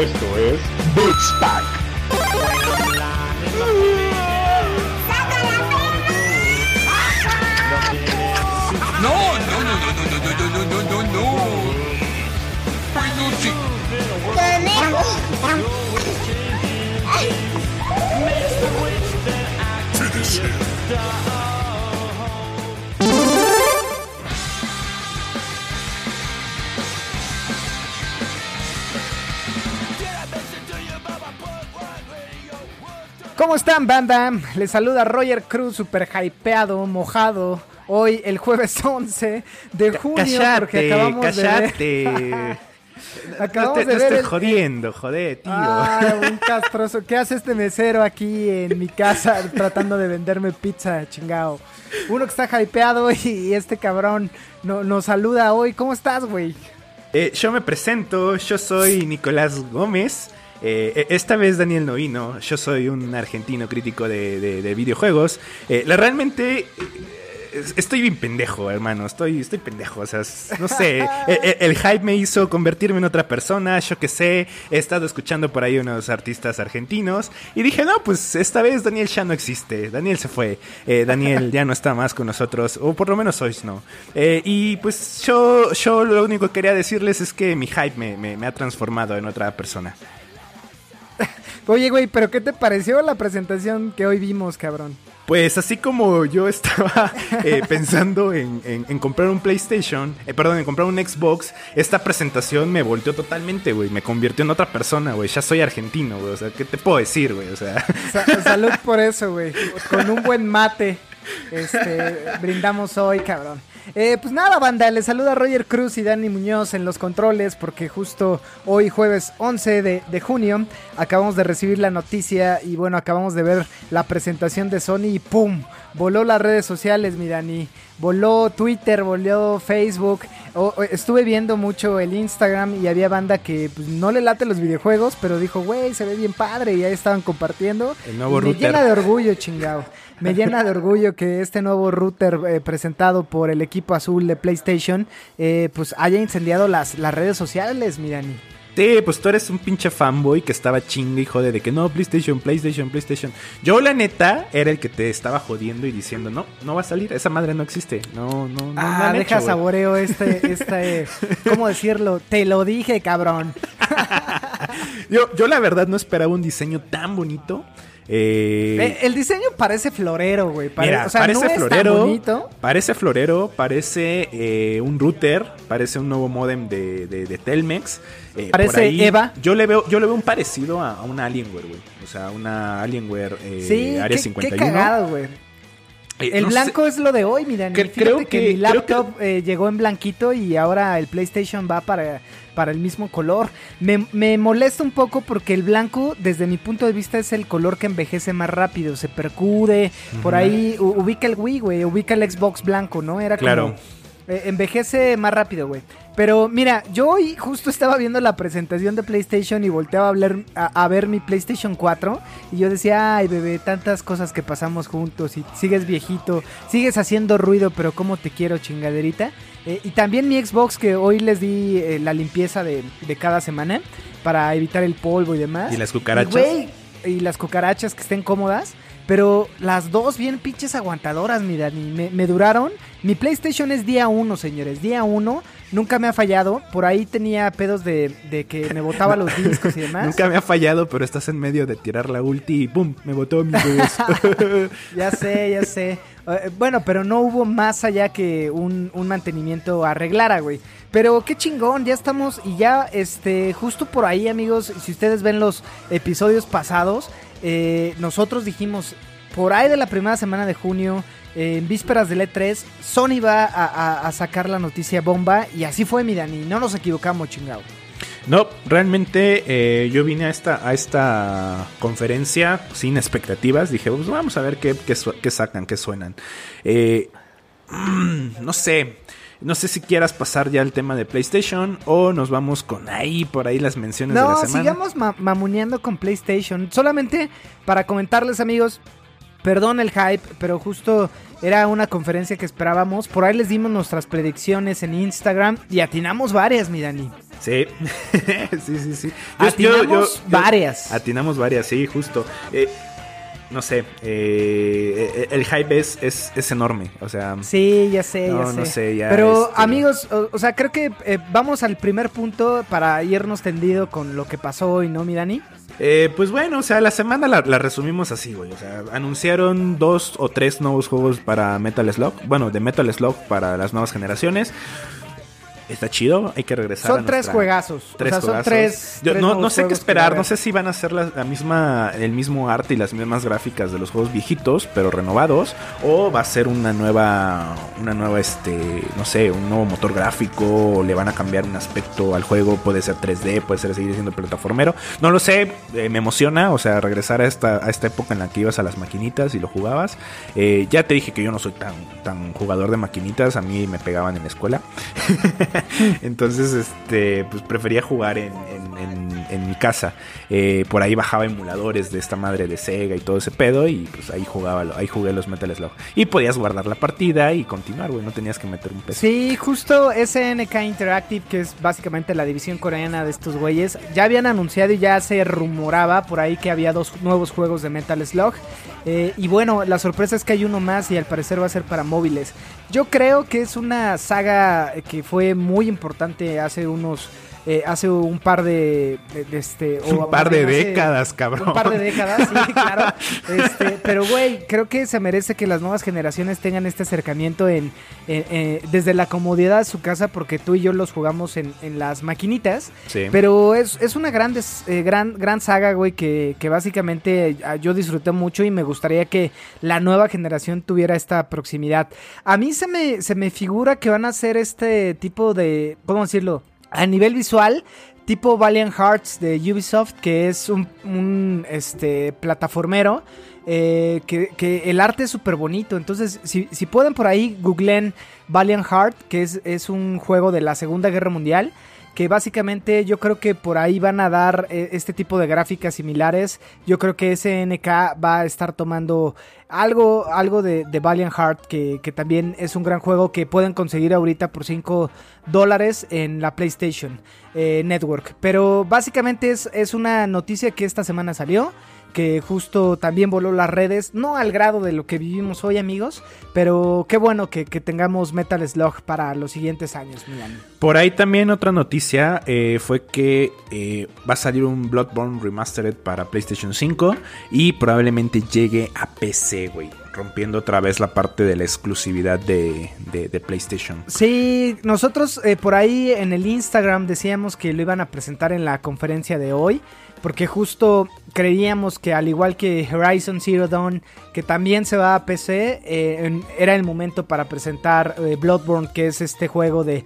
Esto es Pack. No, no, no, no, no, no, no, no, no, no. Finish him. ¿Cómo están, banda? Les saluda Roger Cruz, super hypeado, mojado. Hoy, el jueves 11 de junio, porque acabamos callate. de ver... acabamos no te, de no ver estoy el- jodiendo, joder, tío. Ah, un castroso. ¿Qué hace este mesero aquí en mi casa tratando de venderme pizza, chingao? Uno que está hypeado y este cabrón no, nos saluda hoy. ¿Cómo estás, güey? Eh, yo me presento, yo soy Nicolás Gómez. Eh, esta vez Daniel no vino, yo soy un argentino crítico de, de- de videojuegos. Eh, la, realmente eh, es- estoy bien pendejo, hermano, estoy, estoy pendejo. O sea, no sé, el, el- el hype me hizo convertirme en otra persona, yo qué sé. He estado escuchando por ahí unos artistas argentinos y dije, no, pues esta vez Daniel ya no existe, Daniel se fue, Eh, Daniel ya no está más con nosotros, o por lo menos hoy no. Eh, y pues yo, yo lo único que quería decirles es que mi hype me, me- me ha transformado en otra persona. Oye, güey, ¿pero qué te pareció la presentación que hoy vimos, cabrón? Pues así como yo estaba eh, pensando en, en- en comprar un PlayStation, eh, perdón, en comprar un Xbox, esta presentación me volteó totalmente, güey. Me convirtió en otra persona, güey. Ya soy argentino, güey. O sea, ¿qué te puedo decir, güey? O sea, Sa- salud por eso, güey. Con un buen mate. Este, brindamos hoy, cabrón. Eh, pues nada, banda, les saluda Roger Cruz y Dani Muñoz en los controles porque justo hoy jueves 11 de, de junio acabamos de recibir la noticia y bueno, acabamos de ver la presentación de Sony y ¡pum! Voló las redes sociales, mi Dani. Voló Twitter, voló Facebook. O- o- estuve viendo mucho el Instagram y había banda que pues, no le late los videojuegos, pero dijo, güey, se ve bien padre y ahí estaban compartiendo. El nuevo Y me llena de orgullo, chingado. Me llena de orgullo que este nuevo router eh, presentado por el equipo azul de PlayStation, eh, pues haya incendiado las, las redes sociales, mi Dani. sí, pues tú eres un pinche fanboy que estaba chingue y jode de que no, PlayStation, PlayStation, PlayStation. Yo, la neta, era el que te estaba jodiendo y diciendo, no, no va a salir, esa madre no existe. No, no, no. Ah, deja hecho, güey". saboreo este, este, ¿cómo decirlo? Te lo dije, cabrón. Yo, yo, la verdad, no esperaba un diseño tan bonito. Eh, Eh, el diseño parece florero, güey. Pare- Mira, o sea, parece no es tan florero. bonito. Parece florero, parece eh, un router, parece un nuevo modem de, de- de Telmex. eh, Parece ahí, Eva. Yo le veo, yo le veo un parecido a, a una Alienware, güey. O sea, una Alienware eh, Sí, Área qué, 51. qué cagado, güey. Eh, El no sé- blanco es lo de hoy, mira. Que- Fíjate creo que, que- mi laptop eh, llegó en blanquito y ahora el PlayStation va para, para el mismo color. Me, me molesta un poco porque el blanco, desde mi punto de vista, es el color que envejece más rápido. Se percude. Por ahí ubica el Wii, güey. Ubica el Xbox blanco, ¿no? Era como. Claro. eh, envejece más rápido, güey. Pero mira, yo hoy justo estaba viendo la presentación de PlayStation y volteaba a, hablar- a, a ver mi PlayStation 4 y yo decía, ay bebé, tantas cosas que pasamos juntos y sigues viejito, sigues haciendo ruido, pero cómo te quiero chingaderita. Eh, y también mi Xbox que hoy les di eh, la limpieza de, de cada semana para evitar el polvo y demás. Y las cucarachas. Y, las cucarachas que estén cómodas. Pero las dos bien pinches aguantadoras, mi Dani. Me, me duraron. Mi PlayStation es día uno, señores. Día uno. Nunca me ha fallado. Por ahí tenía pedos de, de que me botaba los discos y demás. Nunca me ha fallado, pero estás en medio de tirar la ulti y ¡pum! Me botó mi. Ya sé, ya sé. Eh, bueno, pero no hubo más allá que un, un mantenimiento arreglara, güey. Pero qué chingón, ya estamos y ya, este, justo por ahí, amigos, si ustedes ven los episodios pasados, eh, nosotros dijimos, por ahí de la primera semana de junio, en vísperas del E3, Sony va a, a- a sacar la noticia bomba y así fue, mi Dani, no nos equivocamos, chingado. No, realmente eh, yo vine a esta, a esta conferencia sin expectativas. Dije, pues vamos a ver qué, qué, sacan, qué suenan. Eh, mm, no sé. No sé si quieras pasar ya el tema de PlayStation o nos vamos con ahí, por ahí las menciones de la No, semana. sigamos ma- mamuneando con PlayStation. Solamente para comentarles, amigos, perdón el hype, pero justo era una conferencia que esperábamos. Por ahí les dimos nuestras predicciones en Instagram y atinamos varias, mi Dani. Sí, sí, sí, sí. atinamos varias. Atinamos varias, sí, justo. Eh, no sé, eh, el hype es, es, enorme, o sea... Sí, ya sé, ya sé. No sé ya Pero este, amigos, o, sea, creo que eh, vamos al primer punto para irnos tendido con lo que pasó hoy, ¿no, mi Dani? Eh, pues bueno, o sea, la semana la, la, resumimos así, güey. O sea, anunciaron dos o tres nuevos juegos para Metal Slug. Bueno, de Metal Slug para las nuevas generaciones. Está chido, hay que regresar. Son tres juegazos. Tres o sea, Son tres, no, sé qué esperar, no sé si van a ser la, misma, el mismo arte y las mismas gráficas de los juegos viejitos, pero renovados, o va a ser una nueva, una nueva, este, no sé, un nuevo motor gráfico, o le van a cambiar un aspecto al juego, puede ser 3D, puede ser seguir siendo plataformero, no lo sé, eh, me emociona, o sea, regresar a esta, a esta época en la que ibas a las maquinitas y lo jugabas. Eh, ya te dije que yo no soy tan, tan jugador de maquinitas, a mí me pegaban en la escuela. Entonces, este, pues prefería jugar en, mi casa. Eh, por ahí bajaba emuladores de esta madre de Sega y todo ese pedo. Y pues ahí jugaba, ahí jugué los Metal Slug. Y podías guardar la partida y continuar, güey. No tenías que meter un peso. Sí, justo SNK Interactive, que es básicamente la división coreana de estos güeyes, ya habían anunciado y ya se rumoraba por ahí que había dos nuevos juegos de Metal Slug. Eh, y bueno, la sorpresa es que hay uno más y al parecer va a ser para móviles. Yo creo que es una saga que fue muy importante hace unos eh, hace un par de, este un par de décadas cabrón. un par de décadas sí claro. Este, pero güey creo que se merece que las nuevas generaciones tengan este acercamiento en, desde la comodidad de su casa porque tú y yo los jugamos en, las maquinitas. Sí. pero es, es una gran, eh, gran gran saga güey que, que básicamente ah, yo disfruté mucho y me gustaría que la nueva generación tuviera esta proximidad. A mí se me se me figura que van a ser este tipo de cómo decirlo a nivel visual, tipo Valiant Hearts de Ubisoft, que es un, este, plataformero. Eh, que, el arte es súper bonito. Entonces, si, pueden por ahí, googlen Valiant Heart, que es, es, un juego de la Segunda Guerra Mundial. Que básicamente yo creo que por ahí van a dar eh, este tipo de gráficas similares. Yo creo que SNK va a estar tomando algo, algo de, Valiant Heart, que, también es un gran juego que pueden conseguir ahorita por 5 dólares en la PlayStation eh, Network. Pero básicamente es, es una noticia que esta semana salió que justo también voló las redes, no al grado de lo que vivimos hoy amigos, pero qué bueno que, tengamos Metal Slug para los siguientes años, Milan. Por ahí también otra noticia eh, fue que eh, va a salir un Bloodborne Remastered para PlayStation 5 y probablemente llegue a PC, güey rompiendo otra vez la parte de la exclusividad de, PlayStation. Sí, nosotros eh, por ahí en el Instagram decíamos que lo iban a presentar en la conferencia de hoy porque justo creíamos que al igual que Horizon Zero Dawn, que también se va a PC, eh, era el momento para presentar eh, Bloodborne, que es este juego de,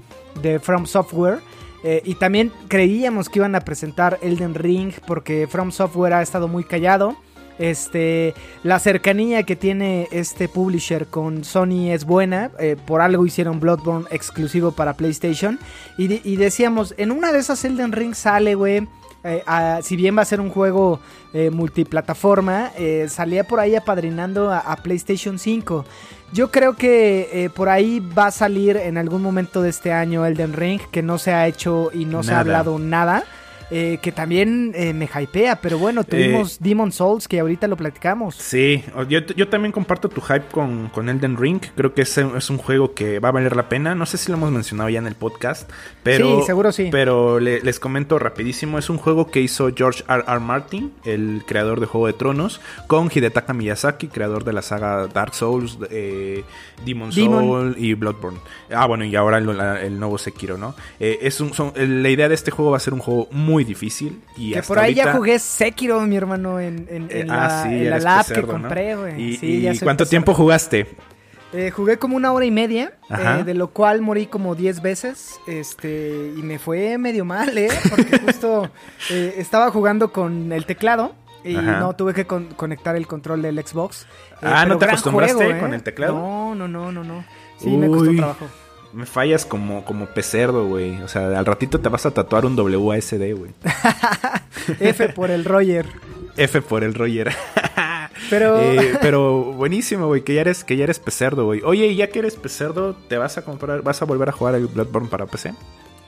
From Software. Eh, y también creíamos que iban a presentar Elden Ring, porque From Software ha estado muy callado. Este, la cercanía que tiene este publisher con Sony es buena. por algo hicieron Bloodborne exclusivo para PlayStation. Y, y decíamos, en una de esas Elden Ring sale, güey eh, si bien va a ser un juego eh, multiplataforma, eh, salía por ahí apadrinando a, PlayStation 5. Yo creo que por ahí va a salir en algún momento de este año Elden Ring, que no se ha hecho y no se ha hablado nada. Eh, que también eh, me hypea, pero bueno, eh, tuvimos Demon Souls que ahorita lo platicamos. Sí, yo, también comparto tu hype con, con Elden Ring, creo que es, es, un juego que va a valer la pena, no sé si lo hemos mencionado ya en el podcast, pero, sí, seguro sí. pero les comento rapidísimo, es un juego que hizo George R. R. Martin, el creador de Juego de Tronos, con Hidetaka Miyazaki, creador de la saga Dark Souls, Demon, Souls y Bloodborne. Ah, bueno, y ahora el, nuevo Sekiro, ¿no? es un, la idea de este juego va a ser un juego muy muy difícil. Y que por ahí ya jugué Sekiro, mi hermano, en, en, eh, la, ah, en la lab que compré, güey. ¿Y, cuánto tiempo jugaste? Eh, jugué como una hora y media, eh, de lo cual morí como 10 veces. Este, y me fue medio mal, ¿eh? Porque justo estaba jugando con el teclado. Y no tuve que conectar el control del Xbox. ah, ¿no te acostumbraste con el teclado? No, no, no, no, no. Sí, me costó trabajo. Me fallas como, como pecerdo, güey. O sea, al ratito te vas a tatuar un WASD, güey. F por el Roger. F por el Roger. pero... Eh, pero buenísimo, güey, que ya eres, que ya eres pecerdo, güey. Oye, ya que eres pecerdo, ¿te vas a comprar, vas a volver a jugar el Bloodborne para PC?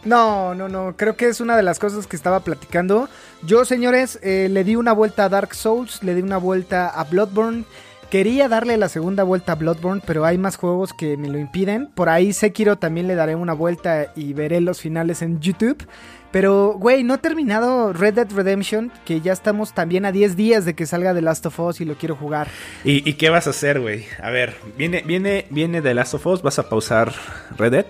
No, no, no. Creo que es una de las cosas que estaba platicando. Yo, señores, eh, le di una vuelta a Dark Souls, le di una vuelta a Bloodborne. Quería darle la segunda vuelta a Bloodborne, pero hay más juegos que me lo impiden. Por ahí Sekiro también le daré una vuelta y veré los finales en YouTube. Pero, güey, no he terminado Red Dead Redemption, que ya estamos también a 10 días de que salga The Last of Us y lo quiero jugar. ¿Y, y qué vas a hacer, güey? A ver, viene, viene, viene The Last of Us, ¿vas a pausar Red Dead?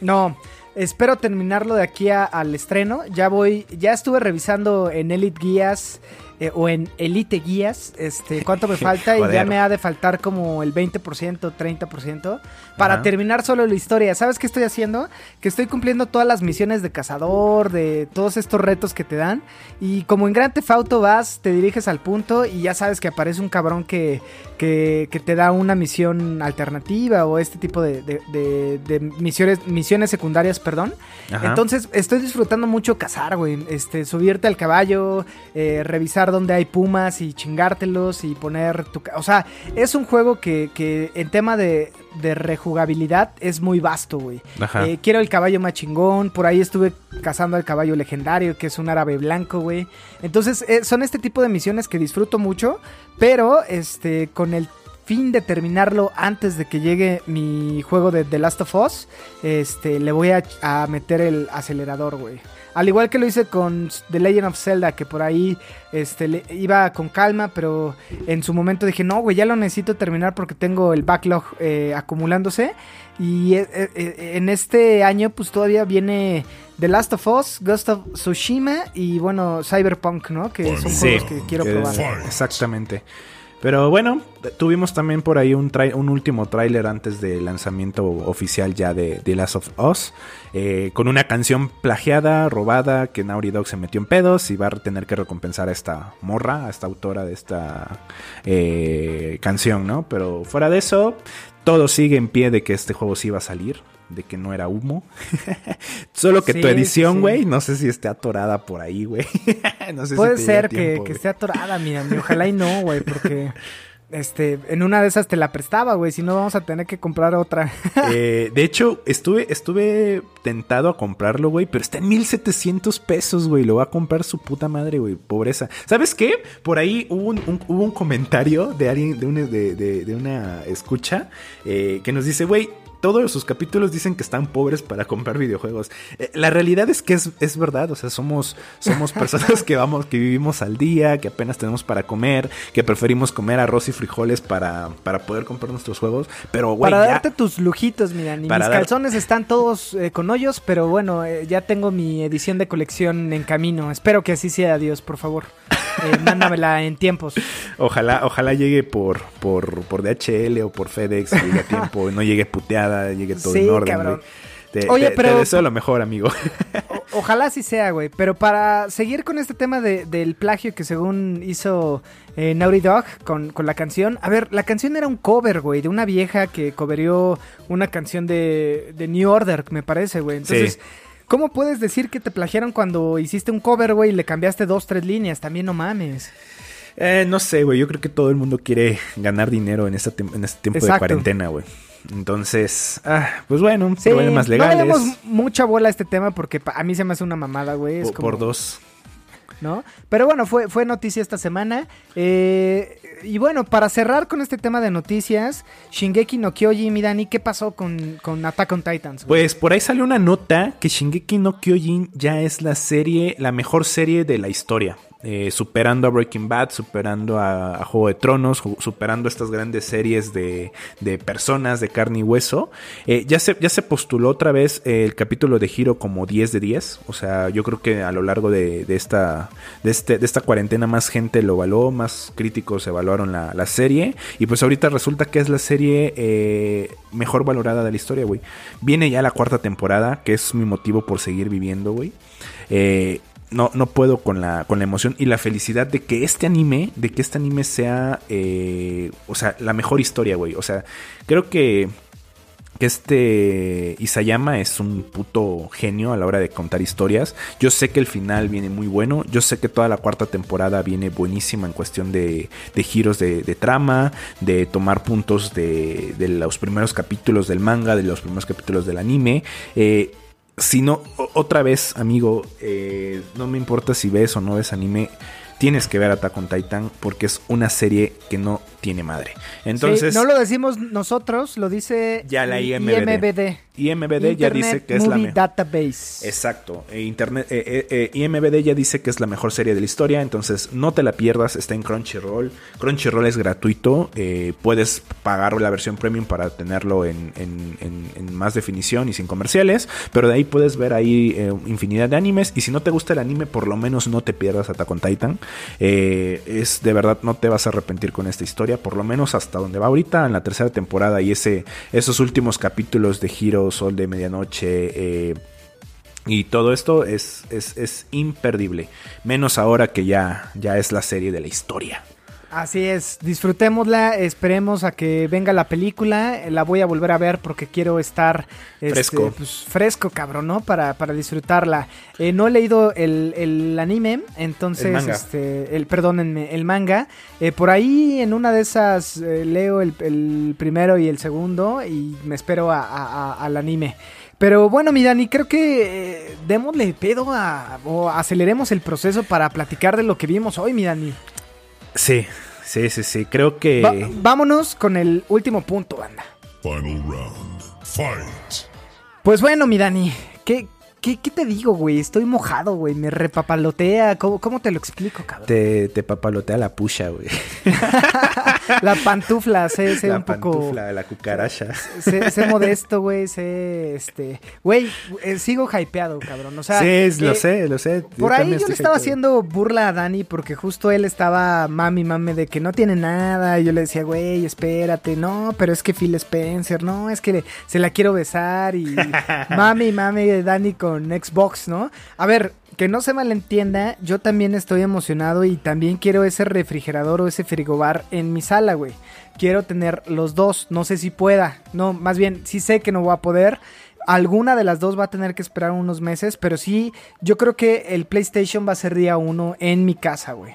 No, espero terminarlo de aquí a- al estreno. Ya voy, ya estuve revisando en Elite Guías eh, o en Elite Guías, este, cuánto me falta y ya me ha de faltar como el 20%, 30% para Ajá. terminar solo la historia. ¿Sabes qué estoy haciendo? Que estoy cumpliendo todas las misiones de cazador, de todos estos retos que te dan y como en Theft Auto vas, te diriges al punto y ya sabes que aparece un cabrón que, que, que te da una misión alternativa o este tipo de, de- de- de misiones, misiones secundarias, perdón. Ajá. Entonces estoy disfrutando mucho cazar, güey. Este, subirte al caballo, eh, revisar dónde hay pumas y chingártelos y poner tu... O sea, es un juego que, que en tema de, de rejugabilidad es muy vasto, güey. Eh, quiero el caballo más chingón. Por ahí estuve cazando al caballo legendario, que es un árabe blanco, güey. Entonces, eh, son este tipo de misiones que disfruto mucho. Pero, este, con el fin de terminarlo antes de que llegue mi juego de The Last of Us, este, le voy a, a meter el acelerador, güey. Al igual que lo hice con The Legend of Zelda, que por ahí este, le- iba con calma, pero en su momento dije, no, güey, ya lo necesito terminar porque tengo el backlog eh, acumulándose. Y eh, eh, en este año, pues todavía viene The Last of Us, Ghost of Tsushima y bueno, Cyberpunk, ¿no? Que son Sí, juegos que quiero que- probar. Exactamente. Pero bueno, tuvimos también por ahí un, último tráiler antes del lanzamiento oficial ya de The Last of Us, eh, con una canción plagiada, robada, que Naughty Dog se metió en pedos y va a tener que recompensar a esta morra, a esta autora de esta eh, canción, ¿no? Pero fuera de eso, todo sigue en pie de que este juego sí iba a salir, de que no era humo. Solo que Sí, tu edición, sí. güey, no sé si esté atorada por ahí, güey. no sé si Puede ser que, tiempo, que esté atorada, mira, mi- ojalá y no, güey, porque este, en una de esas te la prestaba, güey, si no vamos a tener que comprar otra. Eh, de hecho, estuve, estuve tentado a comprarlo, güey, pero está en 1700 pesos, güey. Lo va a comprar su puta madre, güey. Pobreza. ¿Sabes qué? Por ahí hubo un, un- hubo un comentario de alguien, de una, de, de- de una escucha, eh, que nos dice, güey. Todos sus capítulos dicen que están pobres para comprar videojuegos. Eh, la realidad es que es, es verdad, o sea, somos, somos personas que vamos, que vivimos al día, que apenas tenemos para comer, que preferimos comer arroz y frijoles para, para poder comprar nuestros juegos. Pero, güey, Para ya- darte tus lujitos, mira, mis dar- calzones están todos eh, con hoyos, pero bueno, eh, ya tengo mi edición de colección en camino. Espero que así sea, Dios, por favor. Mándamela en tiempos. Ojalá, ojalá llegue por, por, por DHL o por FedEx, llegue a tiempo, no llegue puteada, llegue todo Sí, en orden, cabrón. Te, Oye, te- pero- te deseo lo mejor, amigo. O- ojalá así sea, güey. Pero para seguir con este tema de- del plagio que según hizo eh, Naughty Dog con, con la canción. A ver, la canción era un cover, güey, de una vieja que coverió una canción de, de New Order, me parece, güey. Entonces, Sí. ¿cómo puedes decir que te plagiaron cuando hiciste un cover, güey, y le cambiaste dos, tres líneas? También no mames. Eh, no sé, güey, yo creo que todo el mundo quiere ganar dinero en, esta en este tiempo de cuarentena, güey. Entonces, ah, pues bueno, Sí, problemas no legales. le demos mucha bola a este tema porque a mí se me hace una mamada, güey. Es como- Por dos. ¿no? Pero bueno, fue, fue noticia esta semana. Eh, y bueno, para cerrar con este tema de noticias, Shingeki no Kyoji, mi Dani, ¿qué pasó con, con Attack on Titans? güey? Pues por ahí salió una nota que Shingeki no Kyojin ya es la serie, la mejor serie de la historia. Eh, superando a Breaking Bad, superando a, Juego de Tronos, superando estas grandes series de, de personas de carne y hueso. Eh, ya, se, ya se postuló otra vez el capítulo de Hiro como 10 de 10. O sea, yo creo que a lo largo de, de esta, de, este, de esta cuarentena más gente lo evaluó, más críticos evaluaron la, la serie. Y pues ahorita resulta que es la serie eh, mejor valorada de la historia, güey. Viene ya la cuarta temporada, que es mi motivo por seguir viviendo, güey. Eh, no, no puedo con la, con la emoción y la felicidad de que este anime, de que este anime sea, eh, o sea, la mejor historia, güey. O sea, creo que, que este Isayama es un puto genio a la hora de contar historias. Yo sé que el final viene muy bueno. Yo sé que toda la cuarta temporada viene buenísima en cuestión de, de giros de, de trama, de tomar puntos de, de los primeros capítulos del manga, de los primeros capítulos del anime. Eh, si no, otra vez, amigo, eh, no me importa si ves o no ves anime, tienes que ver Attack on Titan porque es una serie que no tiene madre. Entonces, Sí, no lo decimos nosotros, lo dice Ya la IMBD. IMBD. Ya dice que es la mejor. Database. Exacto, e Internet, eh, eh, eh, IMBD ya dice que es la mejor serie de la historia, entonces no te la pierdas, está en Crunchyroll. Crunchyroll es gratuito, puedes pagar la versión premium para tenerlo en, en- en- en más definición y sin comerciales, pero de ahí puedes ver ahí infinidad de animes y si no te gusta el anime, por lo menos no te pierdas Attack on Titan. Es de verdad, no te vas a arrepentir con esta historia, por lo menos hasta donde va ahorita, en la tercera temporada y ese, esos últimos capítulos de Sol de Medianoche. eh, y todo esto es, es, es imperdible. Menos ahora que ya, ya es la serie de la historia. Así es, disfrutémosla, esperemos a que venga la película, la voy a volver a ver porque quiero estar este, Fresco. pues, fresco, cabrón, ¿no? Para, para disfrutarla. Eh, no he leído el, el anime, entonces, El manga. este, el, perdónenme, el manga. Eh, por ahí en una de esas eh, leo el, el primero y el segundo y me espero a- a- a- al anime. Pero bueno, mi Dani, creo que eh, démosle pedo a, o aceleremos el proceso para platicar de lo que vimos hoy, mi Dani. Sí, sí, sí, sí. Creo que... Va- vámonos con el último punto, banda. Final round. Fight. Pues bueno, mi Dani, ¿qué, qué, qué te digo, güey? Estoy mojado, güey. Me repapalotea. ¿Cómo, cómo te lo explico, cabrón? Te, te papalotea la pucha, güey. La pantufla, sé, sé la un poco. pantufla, la cucaracha. Sé, sé modesto, güey. Sé, este. Güey, eh, sigo hypeado, cabrón. O sea. sí, lo eh, sé, lo sé. Por ahí yo le estaba hypeado. haciendo burla a Dani porque justo él estaba mami mami de que no tiene nada. Y yo le decía, güey, espérate, no, pero es que Phil Spencer, no, es que se la quiero besar. Y mami mami Dani con Xbox, ¿no? A ver, que no se malentienda, yo también estoy emocionado y también quiero ese refrigerador o ese frigobar en mi sala, güey. Quiero tener los dos, no sé si pueda, no, más bien, sí sé que no voy a poder. Alguna de las dos va a tener que esperar unos meses, pero sí, yo creo que el PlayStation va a ser día uno en mi casa, güey.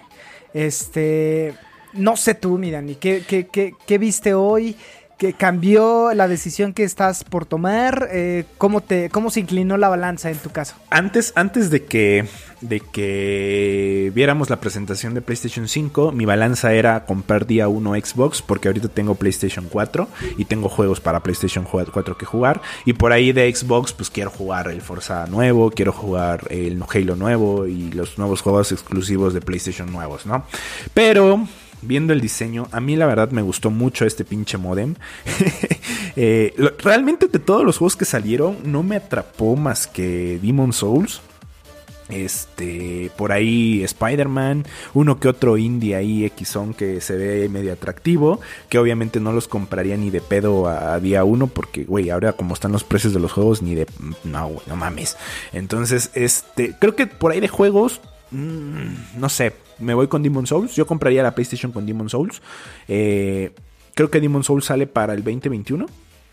Este, no sé tú, mi Dani, ¿qué, qué, qué, qué viste hoy? ¿Qué cambió la decisión que estás por tomar? Eh, ¿cómo, te, ¿Cómo se inclinó la balanza en tu caso? Antes, antes de que de que viéramos la presentación de PlayStation 5, mi balanza era comprar día 1 Xbox, porque ahorita tengo PlayStation 4 y tengo juegos para PlayStation 4 que jugar. Y por ahí de Xbox, pues quiero jugar el Forza nuevo, quiero jugar el Halo nuevo y los nuevos juegos exclusivos de PlayStation nuevos, ¿no? Pero viendo el diseño, a mí la verdad me gustó mucho este pinche modem. Eh, realmente de todos los juegos que salieron, no me atrapó más que Demon Souls. Este, por ahí Spider-Man, uno que otro indie ahí Xon que se ve medio atractivo, que obviamente no los compraría ni de pedo a, día uno, porque, güey, ahora como están los precios de los juegos, ni de... No, no mames. Entonces, este, creo que por ahí de juegos, mm, no sé, me voy con Demon Souls, yo compraría la PlayStation con Demon Souls. Eh, creo que Demon Souls sale para el 2021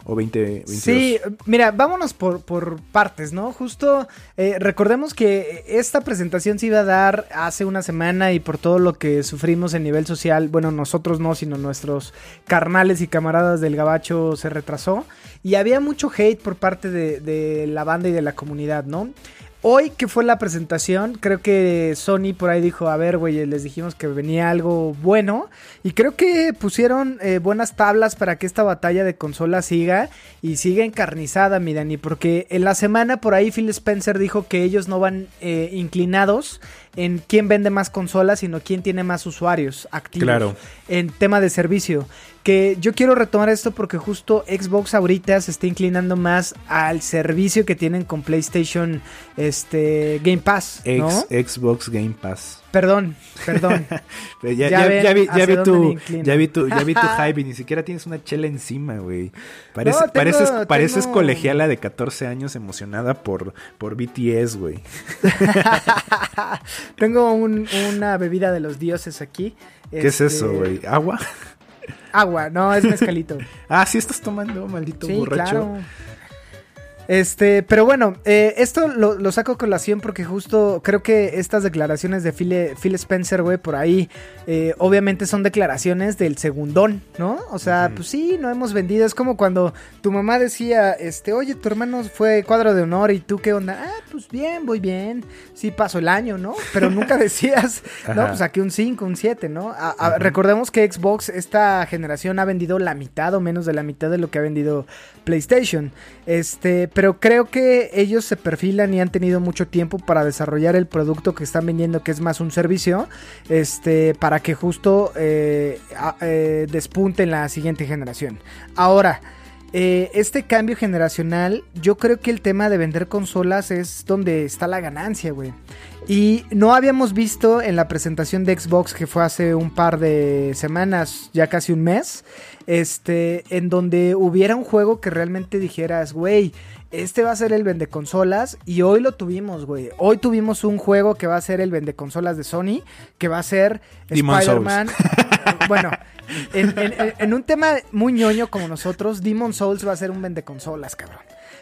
o 2022. Sí, mira, vámonos por, por partes, ¿no? Justo eh, recordemos que esta presentación se iba a dar hace una semana y por todo lo que sufrimos en nivel social, bueno, nosotros no, sino nuestros carnales y camaradas del gabacho se retrasó y había mucho hate por parte de la banda y de la comunidad, ¿no? Hoy que fue la presentación, creo que Sony por ahí dijo, a ver, güey, les dijimos que venía algo bueno. Y creo que pusieron eh, buenas tablas para que esta batalla de consola siga y siga encarnizada, mi Dani. Porque en la semana por ahí Phil Spencer dijo que ellos no van eh, inclinados en quién vende más consolas, sino quién tiene más usuarios activos Claro. en tema de servicio. Que yo quiero retomar esto porque justo Xbox ahorita se está inclinando más al servicio que tienen con PlayStation este, Game Pass, ¿no? Ex- Xbox Game Pass. Perdón, perdón. Ya, Ya ya- ya vi, tu, ya vi tu, ya vi tu hype y ni siquiera tienes una chela encima, güey. Parece- No, pareces, pareces tengo- colegiala de 14 años emocionada por, por BTS, güey. Tengo un- una bebida de los dioses aquí. ¿Qué es Este, eso, güey? ¿Agua? Agua, no, es mezcalito. Ah, sí estás tomando, maldito sí, borracho. claro. Este, pero bueno, eh, esto lo, lo saco a colación porque justo creo que estas declaraciones de Phil, Phil Spencer, güey, por ahí, eh, obviamente son declaraciones del segundón, ¿no? O sea, pues sí, no hemos vendido. Es como cuando tu mamá decía, este, oye, tu hermano fue cuadro de honor y tú qué onda. Ah, pues bien, voy bien. Sí, paso el año, ¿no? Pero nunca decías, no, pues aquí un 5, un 7, ¿no? A- a- Recordemos que Xbox, esta generación, ha vendido la mitad o menos de la mitad de lo que ha vendido PlayStation. Este, pero creo que ellos se perfilan y han tenido mucho tiempo para desarrollar el producto que están vendiendo, que es más un servicio, este, para que justo eh, eh, despunte en la siguiente generación. Ahora, eh, este cambio generacional, yo creo que el tema de vender consolas es donde está la ganancia, güey. Y no habíamos visto en la presentación de Xbox que fue hace un par de semanas, ya casi un mes, este, en donde hubiera un juego que realmente dijeras, güey, este va a ser el vende consolas y hoy lo tuvimos, güey. Hoy tuvimos un juego que va a ser el vende consolas de Sony, que va a ser Spider-Man. bueno, en, en- en- en un tema muy ñoño como nosotros, Demon Souls va a ser un vende consolas, cabrón.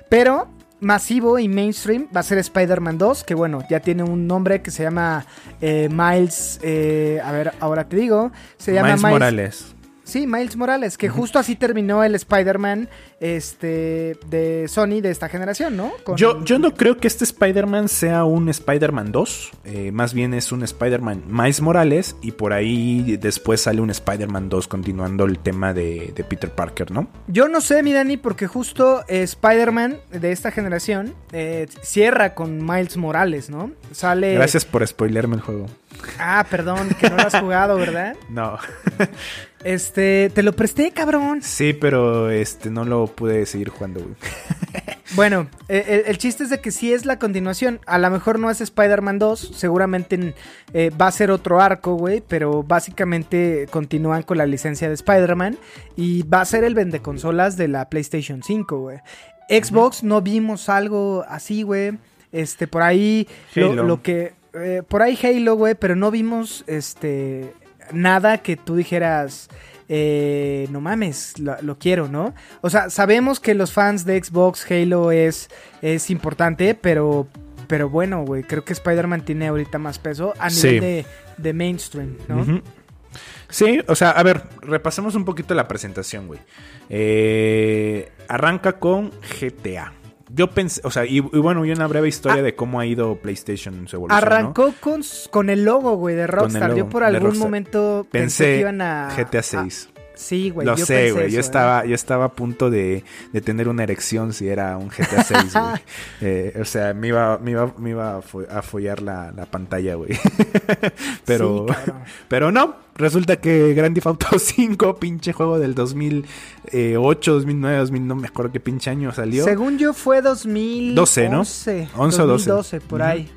Pero masivo y mainstream va a ser Spider-Man 2, que bueno, ya tiene un nombre que se llama eh, Miles, eh, a ver, ahora te digo, se llama Miles Morales. Sí, Miles Morales, que justo así terminó el Spider-Man este, de Sony de esta generación, ¿no? Con- Yo, yo no creo que este Spider-Man sea un Spider-Man 2. eh, más bien es un Spider-Man Miles Morales. Y por ahí después sale un Spider-Man 2 continuando el tema de, de Peter Parker, ¿no? Yo no sé, mi Dani, porque justo eh, Spider-Man de esta generación eh, cierra con Miles Morales, ¿no? Sale... Gracias por spoilerme el juego. Ah, perdón, que no lo has jugado, ¿verdad? No. Este, te lo presté, cabrón. sí, pero este no lo pude seguir jugando, güey. Bueno, eh, el, el chiste es de que sí es la continuación. A lo mejor no es Spider-Man 2, seguramente eh, va a ser otro arco, güey, pero básicamente continúan con la licencia de Spider-Man y va a ser el vende consolas de la PlayStation 5, güey. Xbox no vimos algo así, güey. Este, por ahí lo que eh, por ahí Halo, güey, pero no vimos este nada que tú dijeras eh, no mames, lo, lo quiero, ¿no? O sea, sabemos que los fans de Xbox Halo es, es importante, pero, pero bueno, güey, creo que Spider-Man tiene ahorita más peso a nivel Sí. de, de mainstream, ¿no? Sí, o sea, a ver, repasemos un poquito la presentación, güey. Eh, arranca con GTA. Yo pensé, o sea, y, y bueno, y una breve historia de cómo ha ido PlayStation en su evolución. ¿no? Ah. Arrancó con, con el logo, güey, de Rockstar. logo Yo por algún momento pensé, Pensé que iban a... GTA a- 6. sí, güey, Lo yo sé, güey. Yo ¿eh? estaba, yo estaba a punto de, de tener una erección si era un GTA 6, güey. Eh, o sea, me iba, me iba, me iba a, fo- a follar la, la pantalla, güey. pero, Sí, pero no. Resulta que Grand Theft Auto 5, pinche juego del 2008, 2009, 2000, no me acuerdo qué pinche año salió. Según yo fue 2012, 12, ¿no? 11 11 o 12. 2012, por ahí.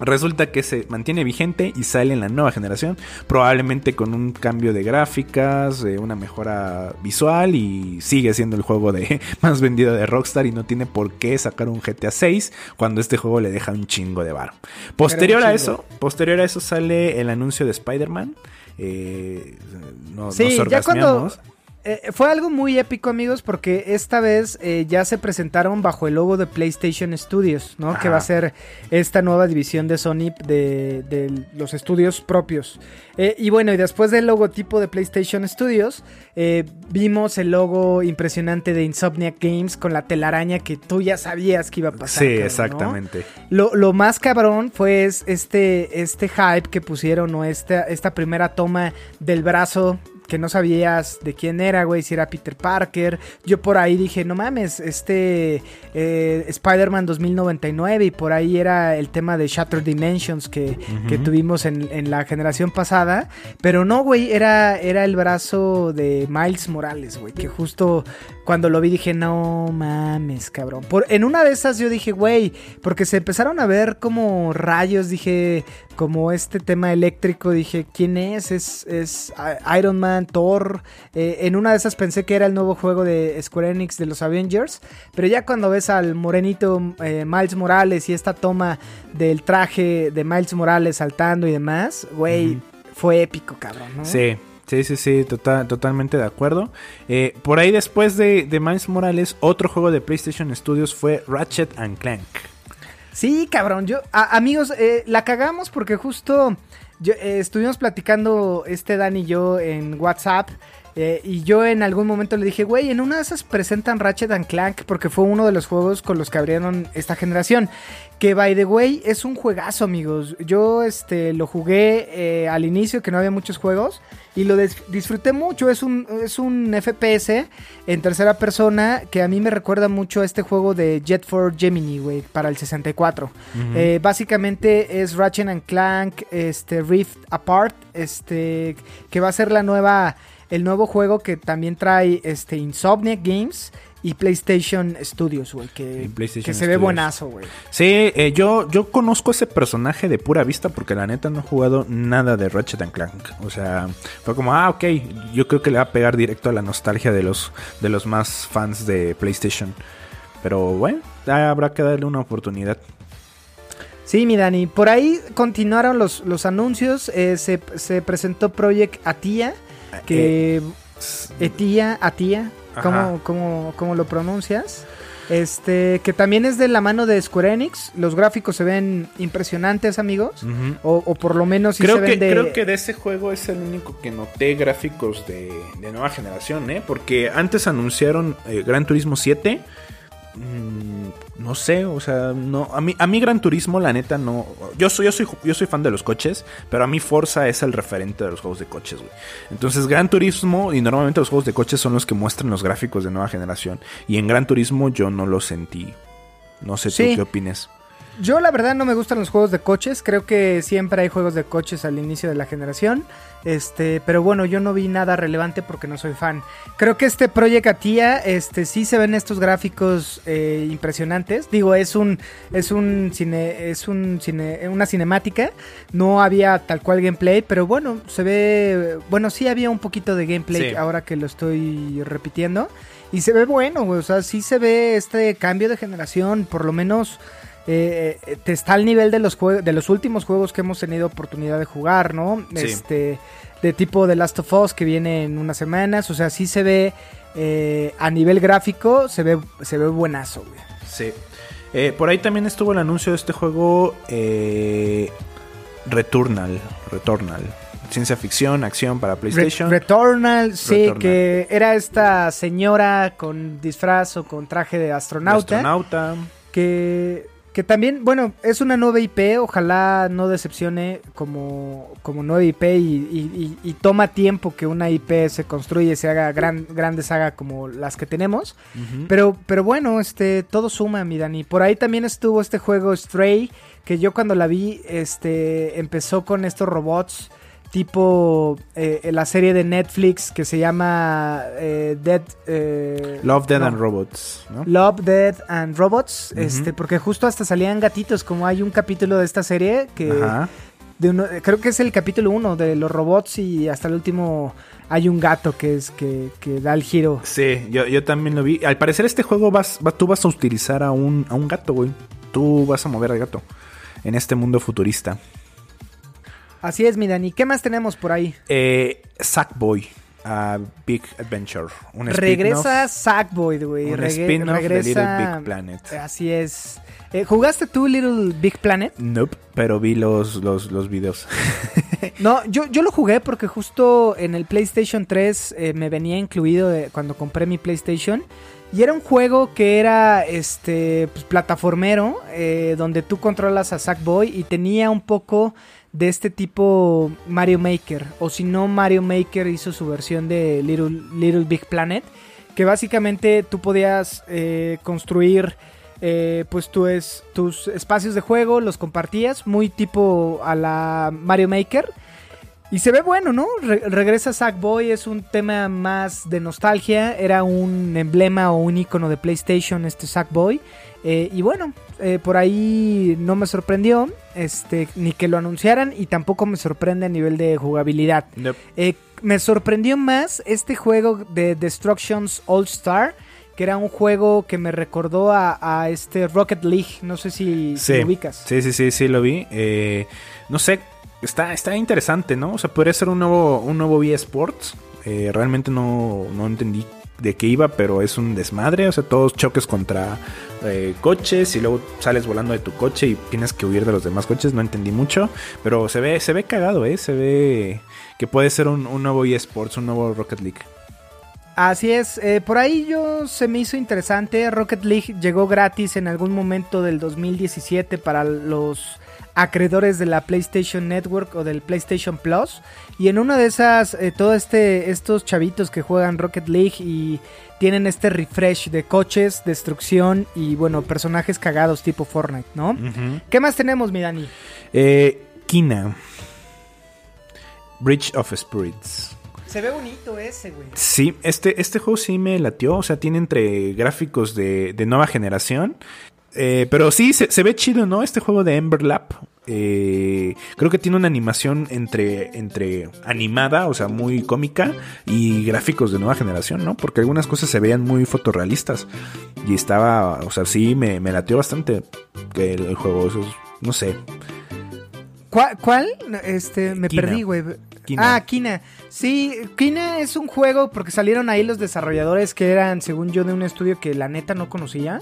Resulta que se mantiene vigente y sale en la nueva generación, probablemente con un cambio de gráficas, eh, una mejora visual y sigue siendo el juego de más vendido de Rockstar y no tiene por qué sacar un GTA 6 cuando este juego le deja un chingo de varo. Posterior a eso, posterior a eso sale el anuncio de Spider-Man. Eh, no, Sí, nos ya cuando... orgasmeamos. eh, fue algo muy épico, amigos, porque esta vez eh, ya se presentaron bajo el logo de PlayStation Studios, ¿no? Que va a ser esta nueva división de Sony de, de los estudios propios. Eh, y bueno, y después del logotipo de PlayStation Studios, eh, vimos el logo impresionante de Insomniac Games con la telaraña que tú ya sabías que iba a pasar. Sí, cabrón, ¿no? exactamente. Lo, lo más cabrón fue es- este, este hype que pusieron o esta, esta primera toma del brazo que no sabías de quién era, güey, si era Peter Parker. Yo por ahí dije, no mames, este eh, Spider-Man 2099 y por ahí era el tema de Shattered Dimensions que, que tuvimos en, en la generación pasada. Pero no, güey, era, era el brazo de Miles Morales, güey, que justo cuando lo vi dije, no mames, cabrón. Por, en una de esas yo dije, güey, porque se empezaron a ver como rayos, dije, como este tema eléctrico, dije, ¿quién es? Es, es I- Iron Man, Thor. Eh, en una de esas pensé que era el nuevo juego de Square Enix de los Avengers, pero ya cuando ves al morenito eh, Miles Morales y esta toma del traje de Miles Morales saltando y demás, güey, fue épico, cabrón, ¿no? Sí, Sí, sí, sí, total, totalmente de acuerdo. Eh, por ahí después de, de Miles Morales, otro juego de PlayStation Studios fue Ratchet and Clank. Sí, cabrón. Yo, a- amigos, eh, la cagamos porque justo yo, eh, estuvimos platicando este Dan y yo en WhatsApp. Eh, y yo en algún momento le dije, güey, en una de esas presentan Ratchet and Clank porque fue uno de los juegos con los que abrieron esta generación. Que by the way es un juegazo, amigos. Yo este lo jugué eh, al inicio, que no había muchos juegos, y lo disfruté mucho. Es un, es un FPS en tercera persona que a mí me recuerda mucho a este juego de Jet for Gemini, güey, para el 64. Eh, básicamente es Ratchet and Clank, este Rift Apart, este que va a ser la nueva, el nuevo juego que también trae este Insomniac Games y PlayStation Studios, güey, que, que se ve buenazo, güey. Sí, eh, yo, yo conozco ese personaje de pura vista porque la neta no he jugado nada de Ratchet and Clank. O sea, fue como, ah, ok, yo creo que le va a pegar directo a la nostalgia de los, de los más fans de PlayStation. Pero bueno, habrá que darle una oportunidad. Sí, mi Dani, por ahí continuaron los, los anuncios, eh, se, se presentó Project Atia, que... Etia, Atia, ¿cómo, Ajá. cómo, cómo lo pronuncias? Este, que también es de la mano de Square Enix. Los gráficos se ven impresionantes, amigos. O, o por lo menos sí creo, se que, de... creo que de ese juego es el único que noté gráficos de, de nueva generación, ¿eh? Porque antes anunciaron eh, Gran Turismo 7. Mm, no sé, o sea, no a mí a mí Gran Turismo la neta no yo soy yo soy yo soy fan de los coches, pero a mí Forza es el referente de los juegos de coches, güey. Entonces, Gran Turismo y normalmente los juegos de coches son los que muestran los gráficos de nueva generación y en Gran Turismo yo no lo sentí. No sé Sí. tú qué opines. Yo la verdad no me gustan los juegos de coches, creo que siempre hay juegos de coches al inicio de la generación, este, pero bueno, yo no vi nada relevante porque no soy fan. Creo que este Project Atia, este, sí se ven estos gráficos eh, impresionantes. Digo, es un, es un cine, es un cine, una cinemática. No había tal cual gameplay, pero bueno, se ve, bueno, sí había un poquito de gameplay Sí. ahora que lo estoy repitiendo. Y se ve bueno, güey, o sea, sí se ve este cambio de generación, por lo menos eh, eh, te está al nivel de los de los últimos juegos que hemos tenido oportunidad de jugar, ¿no? Sí. Este de tipo The Last of Us que viene en unas semanas, o sea, sí se ve eh, a nivel gráfico se ve se ve buenazo, güey. Sí. Eh, por ahí también estuvo el anuncio de este juego eh, Returnal. Returnal. Ciencia ficción, acción para Re- PlayStation. Returnal, sí, Returnal. que era esta señora con disfraz o con traje de astronauta. Astronauta. que, que también, bueno, es una nueva IP, ojalá no decepcione como, como nueva IP y, y- y- y toma tiempo que una IP se construye, se haga gran, grande saga como las que tenemos. Pero, pero bueno, este, todo suma, mi Dani. Por ahí también estuvo este juego Stray, que yo cuando la vi, este, empezó con estos robots tipo eh, la serie de Netflix que se llama eh, Dead... eh, Love, Dead no. and Robots. ¿no? Love, Dead and Robots, este, porque justo hasta salían gatitos, como hay un capítulo de esta serie que Ajá. de uno, creo que es el capítulo uno de los robots y hasta el último hay un gato que es que, que da el giro. Sí, yo, yo también lo vi. Al parecer este juego vas, va- tú vas a utilizar a un, a un gato, güey. Tú vas a mover al gato en este mundo futurista. Así es, mi Dani. ¿Qué más tenemos por ahí? Eh, Sackboy, Big Adventure. Un regresa. Sackboy, güey. Un Reg- spin-off de regresa. Little Big Planet. Así es. Eh, ¿Jugaste tú Little Big Planet? Nope, pero vi los, los, los videos. No, yo, yo lo jugué porque justo en el PlayStation 3 eh, me venía incluido de- cuando compré mi PlayStation. Y era un juego que era este pues, plataformero, eh, donde tú controlas a Sackboy y tenía un poco de este tipo Mario Maker. O si no, Mario Maker hizo su versión de Little, Little Big Planet. Que básicamente tú podías eh, construir eh, pues es, tus espacios de juego, los compartías, muy tipo a la Mario Maker. Y se ve bueno, ¿no? Re- regresa Sackboy, es un tema más de nostalgia. Era un emblema o un icono de PlayStation, este Sackboy. Eh, y bueno, eh, por ahí no me sorprendió este, ni que lo anunciaran y tampoco me sorprende a nivel de jugabilidad. Nope. Eh, me sorprendió más este juego de Destructions All Star, que era un juego que me recordó a, a este Rocket League. No sé si, Sí. lo ubicas. Sí, sí, sí, sí, lo vi. No sé, está, está interesante, ¿no? O sea, podría ser un nuevo, un nuevo eSports. Realmente no, no entendí de qué iba, pero es un desmadre. O sea, todos choques contra eh, coches y luego sales volando de tu coche y tienes que huir de los demás coches. No entendí mucho, pero se ve, se ve cagado, ¿eh? Se ve que puede ser un, nuevo eSports, un nuevo Rocket League. Así es, eh, por ahí yo se me hizo interesante. Rocket League llegó gratis en algún momento del 2017 para los acreedores de la PlayStation Network o del PlayStation Plus. Y en una de esas, eh, todos este, estos chavitos que juegan Rocket League y tienen este refresh de coches, destrucción y bueno, personajes cagados tipo Fortnite, ¿no? ¿Qué más tenemos, mi Dani? Eh, Kina. Bridge of Spirits. Se ve bonito ese, güey. Sí, este, este juego sí me latió. O sea, tiene entre gráficos de, de nueva generación. Eh, pero sí, se, se ve chido, ¿no? Este juego de Emberlap. eh, creo que tiene una animación entre, entre animada, o sea, muy cómica, y gráficos de nueva generación, ¿no? Porque algunas cosas se veían muy fotorrealistas. Y estaba, o sea, sí, me, me latió bastante que el, el juego. eso es- no sé. ¿Cuál? cuál? Este, me Kina. perdí, güey. Kina. Ah, Kina. Sí, Kina es un juego porque salieron ahí los desarrolladores que eran, según yo, de un estudio que la neta no conocía.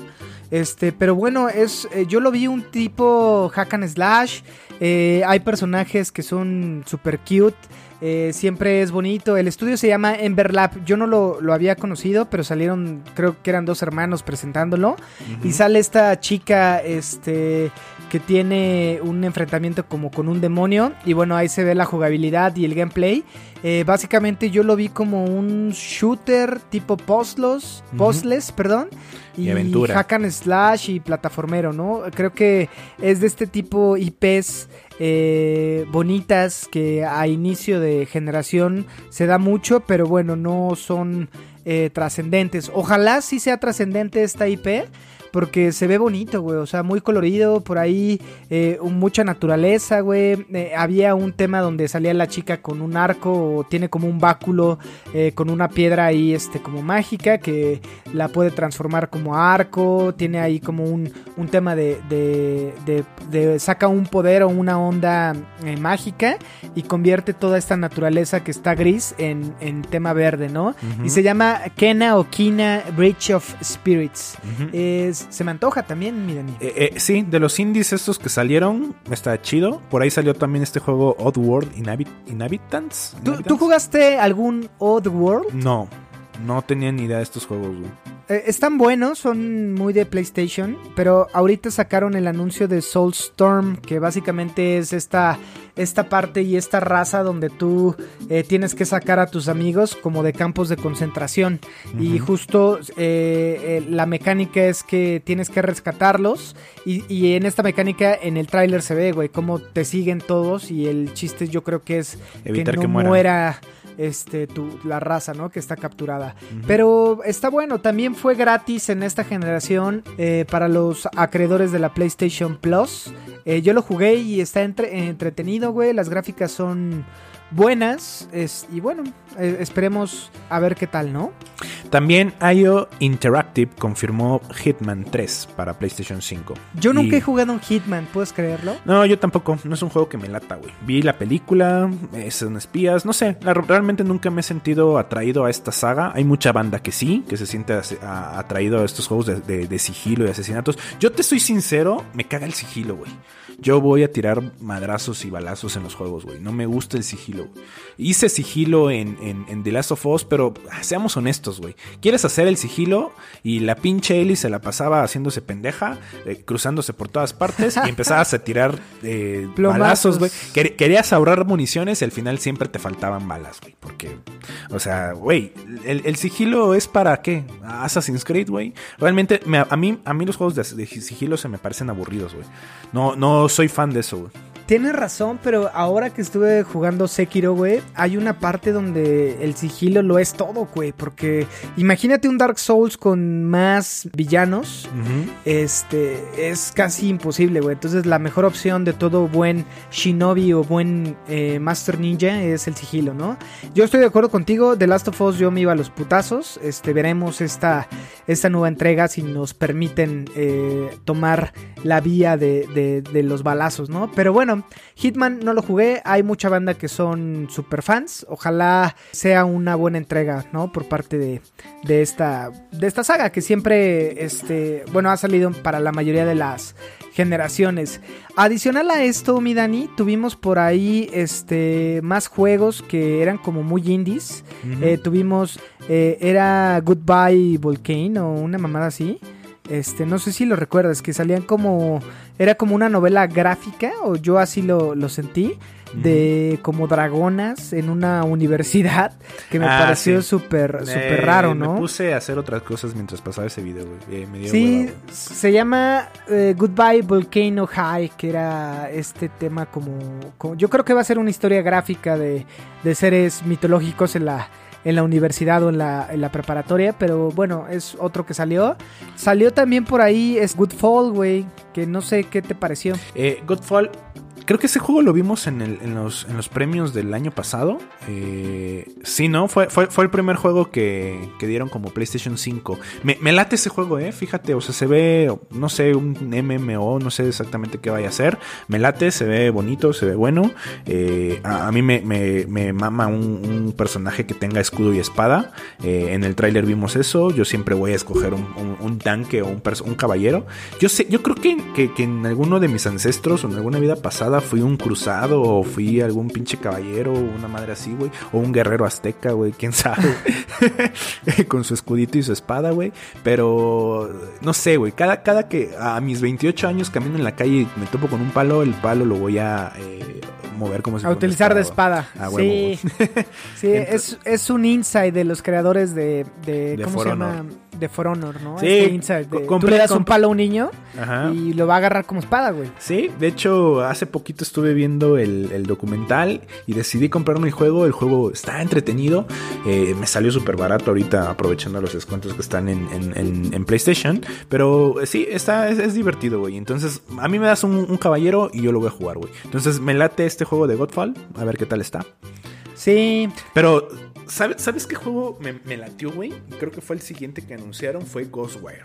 Este, pero bueno, es, eh, yo lo vi un tipo hack and slash. eh, hay personajes que son super cute. eh, siempre es bonito. El estudio se llama Emberlap. Yo no lo, lo había conocido, pero salieron, creo que eran dos hermanos presentándolo. Y sale esta chica, este, que tiene un enfrentamiento como con un demonio. Y bueno, ahí se ve la jugabilidad y el gameplay. Eh, básicamente yo lo vi como un shooter tipo puzzles, puzzles, perdón. Y aventura. hack and slash y plataformero, ¿no? Creo que es de este tipo IPs eh, bonitas que a inicio de generación se da mucho, pero bueno, no son eh, trascendentes. Ojalá sí sea trascendente esta IP. Porque se ve bonito, güey. O sea, muy colorido. Por ahí eh, mucha naturaleza, güey. Eh, había un tema donde salía la chica con un arco. O tiene como un báculo. eh, con una piedra ahí, este, como mágica. Que la puede transformar como arco. Tiene ahí como un, un tema de, de, de- de- Saca un poder o una onda eh, mágica. Y convierte toda esta naturaleza que está gris en, en tema verde, ¿no? Y se llama Kena o Kina Bridge of Spirits. Ujú. Es, se me antoja también, mi Dani. Eh, eh, sí, de los indies estos que salieron, está chido. Por ahí salió también este juego Oddworld Inhabit Inhabitants. ¿Tú, Inhabitants. tú jugaste algún Odd World? No, no tenía ni idea de estos juegos, güey. Eh, están buenos, son muy de PlayStation, pero ahorita sacaron el anuncio de Soulstorm, que básicamente es esta, esta parte y esta raza donde tú eh, tienes que sacar a tus amigos como de campos de concentración. Y justo eh, la mecánica es que tienes que rescatarlos. Y, y en esta mecánica, en el tráiler se ve, güey, cómo te siguen todos. Y el chiste yo creo que es Evitar que no que muera este tu, la raza, ¿no? Que está capturada. Pero está bueno, también fue gratis en esta generación eh, para los acreedores de la PlayStation Plus. Eh, yo lo jugué y está entre- entretenido, güey. Las gráficas son buenas. es- y bueno, eh, esperemos a ver qué tal, ¿no? También IO Interactive confirmó Hitman 3 para PlayStation 5. Yo nunca Y- he jugado un Hitman, ¿puedes creerlo? No, yo tampoco. No es un juego que me lata, güey. Vi la película, son espías, no sé. la- realmente nunca me he sentido atraído a esta saga. Hay mucha banda que sí, que se siente atraído a estos juegos de, de- de sigilo y asesinatos. Yo te soy sincero, me caga el sigilo, güey. Yo voy a tirar madrazos y balazos en los juegos, güey. No me gusta el sigilo. güey. Hice sigilo en, en, en The Last of Us, pero ah, seamos honestos, güey. Quieres hacer el sigilo y la pinche Ellie se la pasaba haciéndose pendeja, eh, cruzándose por todas partes y empezabas a tirar eh, balazos, güey. Quer- Querías ahorrar municiones y al final siempre te faltaban balas, güey. Porque, o sea, güey, el, el sigilo es para qué? Assassin's Creed, güey. Realmente, me- a, mí, a mí los juegos de, de sigilo se me parecen aburridos, güey. No, no soy fan de eso. Tienes razón, pero ahora que estuve jugando Sekiro, güey, hay una parte donde el sigilo lo es todo, güey. Porque imagínate un Dark Souls con más villanos. Este es casi imposible, güey. Entonces, la mejor opción de todo buen shinobi o buen eh, Master Ninja es el sigilo, ¿no? Yo estoy de acuerdo contigo. The Last of Us, yo me iba a los putazos. Este, veremos esta, esta nueva entrega si nos permiten eh, tomar la vía de, de- de los balazos, ¿no? Pero bueno, bueno, Hitman no lo jugué, hay mucha banda que son super fans, ojalá sea una buena entrega, ¿no? Por parte de, de esta, de esta saga que siempre, este, bueno, ha salido para la mayoría de las generaciones. Adicional a esto, mi Dani, tuvimos por ahí este más juegos que eran como muy indies. Eh, tuvimos eh, era Goodbye Volcane o una mamada así. Este, no sé si lo recuerdas, que salían como. Era como una novela gráfica, o yo así lo, lo sentí. De como dragonas en una universidad. Que me Ah, pareció sí. súper Eh, súper raro, ¿no? Me puse a hacer otras cosas mientras pasaba ese video, güey. Eh, me dio Sí, hueva, se llama eh, Goodbye Volcano High, que era este tema como, como- Yo creo que va a ser una historia gráfica de, de seres mitológicos en la, en la universidad o en la, en la preparatoria, pero bueno, es otro que salió. Salió también por ahí es Goodfall, güey, que no sé qué te pareció. Eh, Godfall, creo que ese juego lo vimos en, el- en los, en los premios del año pasado. Eh, sí, ¿no? Fue, fue, fue el primer juego que, dieron como PlayStation 5. Me, late ese juego, ¿eh? Fíjate, o sea, se ve, no sé, un MMO, no sé exactamente qué vaya a ser. Me late, se ve bonito, se ve bueno. Eh, a, a mí me, mama un, personaje que tenga escudo y espada. Eh, en el tráiler vimos eso. Yo siempre voy a escoger un, tanque o un, caballero. Yo sé, yo creo que en alguno de mis ancestros o en alguna vida pasada fui un cruzado o fui algún pinche caballero o una madre así, güey. O un guerrero azteca, güey, quién sabe. Con su escudito y su espada, güey. Pero no sé, güey. Cada, cada que a mis 28 años camino en la calle y me topo con un palo, el palo lo voy a eh, mover como si A fuera utilizar de espada. Ah, sí, huevo, sí es, es un insight de los creadores de, de, De ¿cómo For se Honor. llama? De For Honor, ¿no? Sí, Este insight de- tú le das un palo a un niño Ajá. y lo va a agarrar como espada, güey. Sí, de hecho, hace poquito estuve viendo el, el documental y decidí comprarme el juego. El juego está entretenido. Eh, me salió súper barato ahorita, aprovechando los descuentos que están en, en- en- en PlayStation. Pero eh, sí, está, es, es divertido, güey. Entonces, a mí me das un, un caballero y yo lo voy a jugar, güey. Entonces, me late este juego de Godfall. A ver qué tal está. Sí, Pero, ¿sabes, ¿sabes qué juego me, me latió, güey? Creo que fue el siguiente que anunciaron, fue Ghostwire.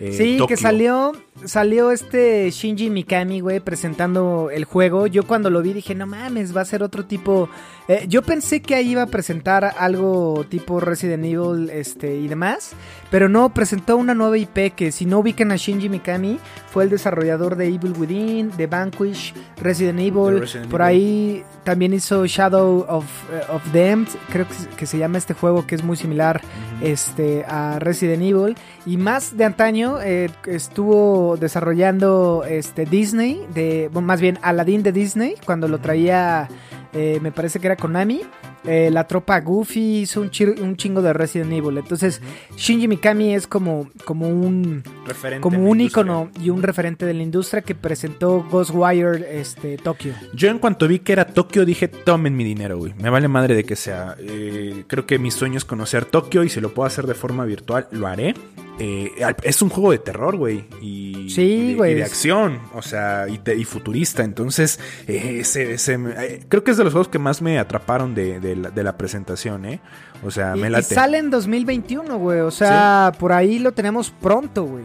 Eh, sí, que salió, salió este Shinji Mikami, güey, presentando el juego. Yo cuando lo vi dije, no mames, va a ser otro tipo. Eh, yo pensé que ahí iba a presentar algo tipo Resident Evil, este, y demás. Pero no, presentó una nueva IP que si no ubican a Shinji Mikami, fue el desarrollador de Evil Within, de Vanquish, Resident Evil. Resident por Evil. ahí también hizo Shadow of, eh, of Damned, creo que, que se llama este juego que es muy similar este, a Resident Evil. Y más de antaño eh, estuvo desarrollando este, Disney, de, bueno, más bien Aladdin de Disney, cuando lo traía, eh, me parece que era Konami. Eh, la tropa Goofy hizo un, chingo de Resident Evil. Entonces, Shinji Mikami es como, como un Referente como un icono y un referente de la industria que presentó Ghostwire este, Tokyo. Yo en cuanto vi que era Tokio dije, tomen mi dinero, güey. Me vale madre de que sea. Eh, creo que mi sueño es conocer Tokio y si lo puedo hacer de forma virtual, lo haré. Eh, es un juego de terror, güey. Y, Sí, y de- güey. Y de acción, o sea, y, te- y futurista. Entonces, eh, ese- ese eh, creo que es de los juegos que más me atraparon de, de la, de la presentación, ¿eh? O sea, me y late. sale en 2021, güey. O sea, por ahí lo tenemos pronto, güey.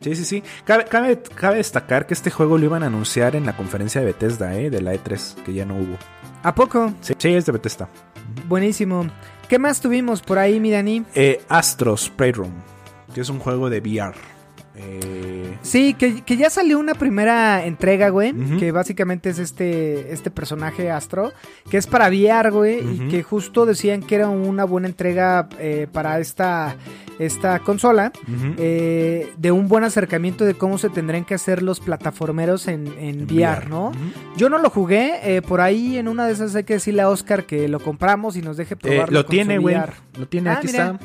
Sí, sí, sí. Cabe, cabe, cabe destacar que este juego lo iban a anunciar en la conferencia de Bethesda, ¿eh? De la E3, que ya no hubo. ¿A poco? Sí, sí es de Bethesda. Buenísimo. ¿Qué más tuvimos por ahí, mi Dani? Eh, Astros Playroom, que es un juego de VR. Eh, Sí, que, que ya salió una primera entrega, güey. Que básicamente es este, este personaje Astro. Que es para VR, güey. Y que justo decían que era una buena entrega eh, para esta, esta consola. eh, de un buen acercamiento de cómo se tendrían que hacer los plataformeros en, en En VR, ¿no? Yo no lo jugué, eh, por ahí en una de esas hay que decirle a Oscar que lo compramos y nos deje Eh, probarlo. lo con tiene, su güey. VR. Lo tiene, Ah, aquí mira. está.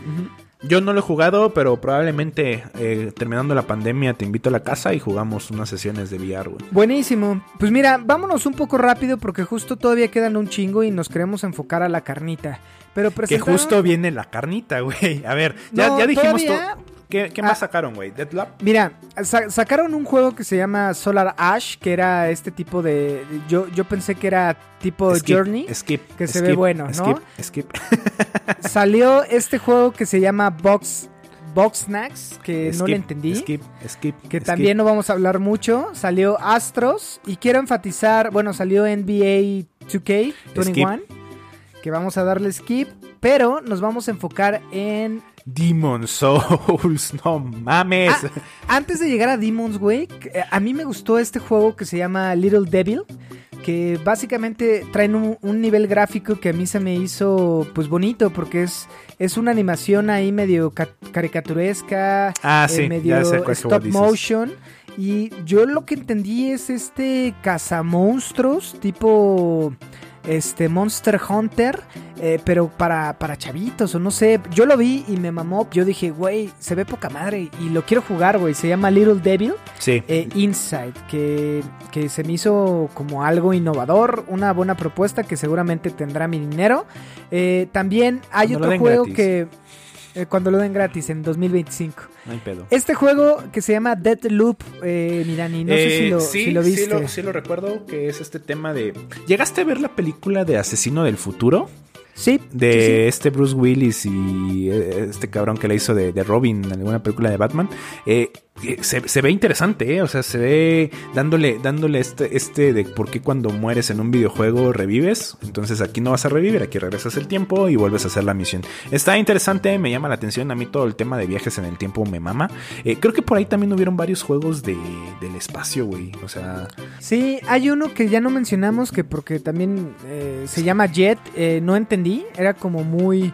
Yo no lo he jugado, pero probablemente eh, terminando la pandemia te invito a la casa y jugamos unas sesiones de VR, güey. Buenísimo. Pues mira, vámonos un poco rápido porque justo todavía quedan un chingo y nos queremos enfocar a la carnita. Pero Que presentaron- justo viene la carnita, güey. A ver, ya, No, ya dijimos todo. ¿Qué, qué Ah. más sacaron, güey? ¿Deadlock? Mira, sa- sacaron un juego que se llama Solar Ash, que era este tipo de... Yo, yo pensé que era tipo Skip, Journey. Skip. que se ve bueno, ¿no? Skip, skip. Salió este juego que se llama Box Box Snacks, que no le entendí. Skip, skip. que skip. también no vamos a hablar mucho. Salió Astros y quiero enfatizar, bueno, salió NBA 2K21, que vamos a darle skip, pero nos vamos a enfocar en... Demon Souls, no mames. Ah, antes de llegar a Demons, que, eh, a mí me gustó este juego que se llama Little Devil, que básicamente traen un, un nivel gráfico que a mí se me hizo pues bonito, porque es, es una animación ahí medio ca- caricaturesca, Ah, eh, sí, medio cuál juego stop motion. Y yo lo que entendí es este cazamonstruos tipo este Monster Hunter, eh, pero para, para chavitos o no sé. Yo lo vi y me mamó. Yo dije, güey, se ve poca madre y lo quiero jugar, güey. Se llama Little Devil Sí. eh, Inside, que, que se me hizo como algo innovador, una buena propuesta que seguramente tendrá mi dinero. Eh, también hay Cuando otro juego gratis. que eh, cuando lo den gratis en 2025. No hay pedo. Este juego que se llama Deadloop, eh, Mirani, no sé si Eh, lo, sí, si lo viste. Sí lo, sí lo recuerdo, que es este tema de... ¿Llegaste a ver la película de Asesino del Futuro? Sí, De sí, sí. este Bruce Willis y eh, este cabrón que le hizo de, de Robin en alguna película de Batman. Eh, se, se ve interesante, ¿eh? O sea, se ve dándole, dándole este, este de por qué cuando mueres en un videojuego revives. Entonces aquí no vas a revivir, aquí regresas el tiempo y vuelves a hacer la misión. Está interesante, me llama la atención. A mí todo el tema de viajes en el tiempo me mama. Eh, creo que por ahí también hubieron varios juegos de, del espacio, güey. O sea, Sí, hay uno que ya no mencionamos que porque también eh, se llama Jet, no entendí, era como muy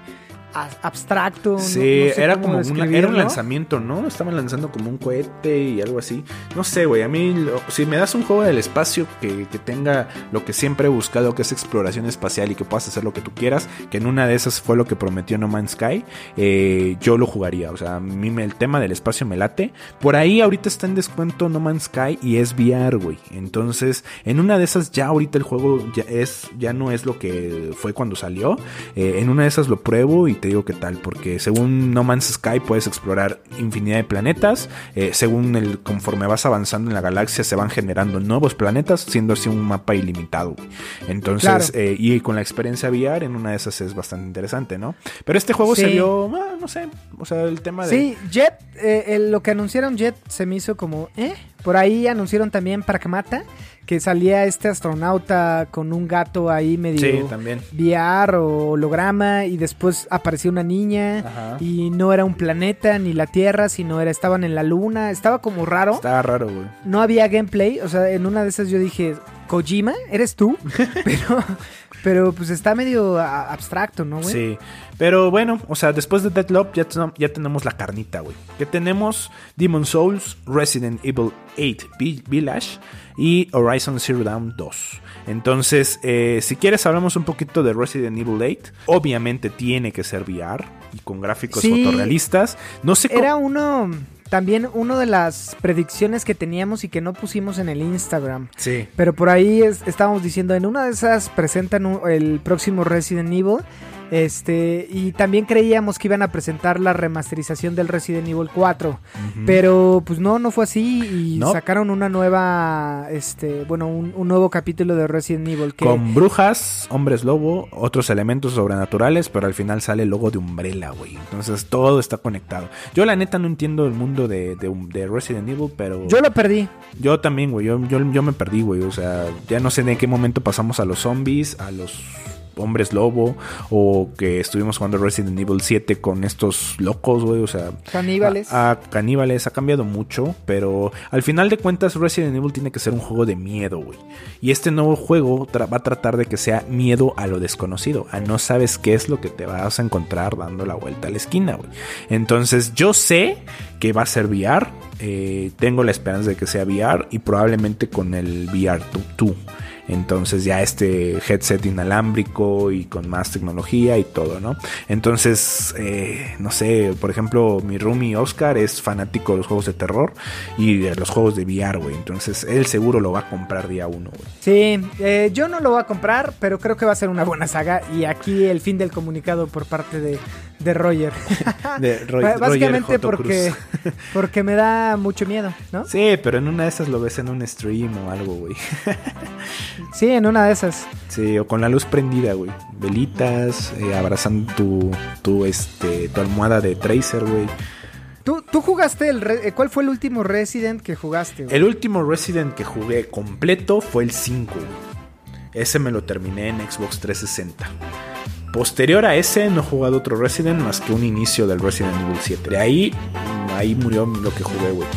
abstracto. Sí, no sé era como una- era un lanzamiento, ¿no? Estaban lanzando como un cohete y algo así. No sé, güey. A mí, lo- si me das un juego del espacio que, que tenga lo que siempre he buscado, que es exploración espacial y que puedas hacer lo que tú quieras, que en una de esas fue lo que prometió No Man's Sky, eh, yo lo jugaría. O sea, a mí me- el tema del espacio me late. Por ahí ahorita está en descuento No Man's Sky y es VR, güey. Entonces, en una de esas ya ahorita el juego ya es ya no es lo que fue cuando salió. Eh, en una de esas lo pruebo y te digo qué tal, porque según No Man's Sky puedes explorar infinidad de planetas. eh, según el conforme vas avanzando en la galaxia se van generando nuevos planetas, siendo así un mapa ilimitado. güey. Entonces, Claro. eh, y con la experiencia VR en una de esas es bastante interesante, ¿no? Pero este juego Sí. se vio, ah, no sé, o sea, el tema de Sí, Jet, eh, el- lo que anunciaron Jet se me hizo como, ¿eh? Por ahí anunciaron también Pragmata, que salía este astronauta con un gato ahí medio Sí, también. VR o holograma y después apareció una niña Ajá. y no era un planeta ni la Tierra, sino era estaban en la luna, estaba como raro. Estaba raro, güey. No había gameplay, o sea, en una de esas yo dije, Kojima, ¿eres tú? pero pero pues está medio abstracto, ¿no, güey? Sí, pero bueno, o sea, después de Deadloop ya, ya tenemos la carnita, güey. Que tenemos Demon Souls, Resident Evil 8 Vi- Village y Horizon Zero Dawn 2. Entonces, eh, si quieres hablamos un poquito de Resident Evil 8. Obviamente tiene que ser VR y con gráficos Sí. fotorrealistas. No sé cómo... Era uno, también uno de las predicciones que teníamos y que no pusimos en el Instagram. Sí. Pero por ahí es- estábamos diciendo, en una de esas presentan el próximo Resident Evil. Este, y también creíamos que iban a presentar la remasterización del Resident Evil 4. Pero pues no, no fue así. Y No. sacaron una nueva, este, bueno, un, un nuevo capítulo de Resident Evil. Que, Con brujas, hombres lobo, otros elementos sobrenaturales, pero al final sale el logo de Umbrella, güey. Entonces todo está conectado. Yo la neta no entiendo el mundo de, de- de Resident Evil, pero... Yo lo perdí. Yo también, güey. Yo, yo, yo me perdí, güey. O sea, ya no sé de qué momento pasamos a los zombies, a los hombres lobo, o que estuvimos jugando Resident Evil 7 con estos locos, güey. O sea, Caníbales. a, a caníbales ha cambiado mucho, pero al final de cuentas Resident Evil tiene que ser un juego de miedo, güey. Y este nuevo juego va a tratar de que sea miedo a lo desconocido, a no sabes qué es lo que te vas a encontrar dando la vuelta a la esquina, güey. Entonces yo sé que va a ser VR, eh, tengo la esperanza de que sea VR y probablemente con el VR 2. Entonces ya este headset inalámbrico y con más tecnología y todo, ¿no? Entonces, eh, no sé, por ejemplo, mi roomie Oscar es fanático de los juegos de terror y de los juegos de VR, güey. Entonces él seguro lo va a comprar día uno, güey. Sí, eh, yo no lo voy a comprar, pero creo que va a ser una buena saga. Y aquí el fin del comunicado por parte de, de Roger. De Roy- Básicamente Roger porque, porque me da mucho miedo, ¿no? Sí, pero en una de esas lo ves en un stream o algo, güey. Sí, en una de esas. Sí, o con la luz prendida, güey. Velitas, eh, abrazando tu, tu, este, tu almohada de Tracer, güey. ¿Tú, tú jugaste el... re- eh, ¿Cuál fue el último Resident que jugaste? güey? El último Resident que jugué completo fue el 5. güey. Ese me lo terminé en Xbox 360. Posterior a ese no he jugado otro Resident más que un inicio del Resident Evil 7. De ahí, ahí murió lo que jugué, güey.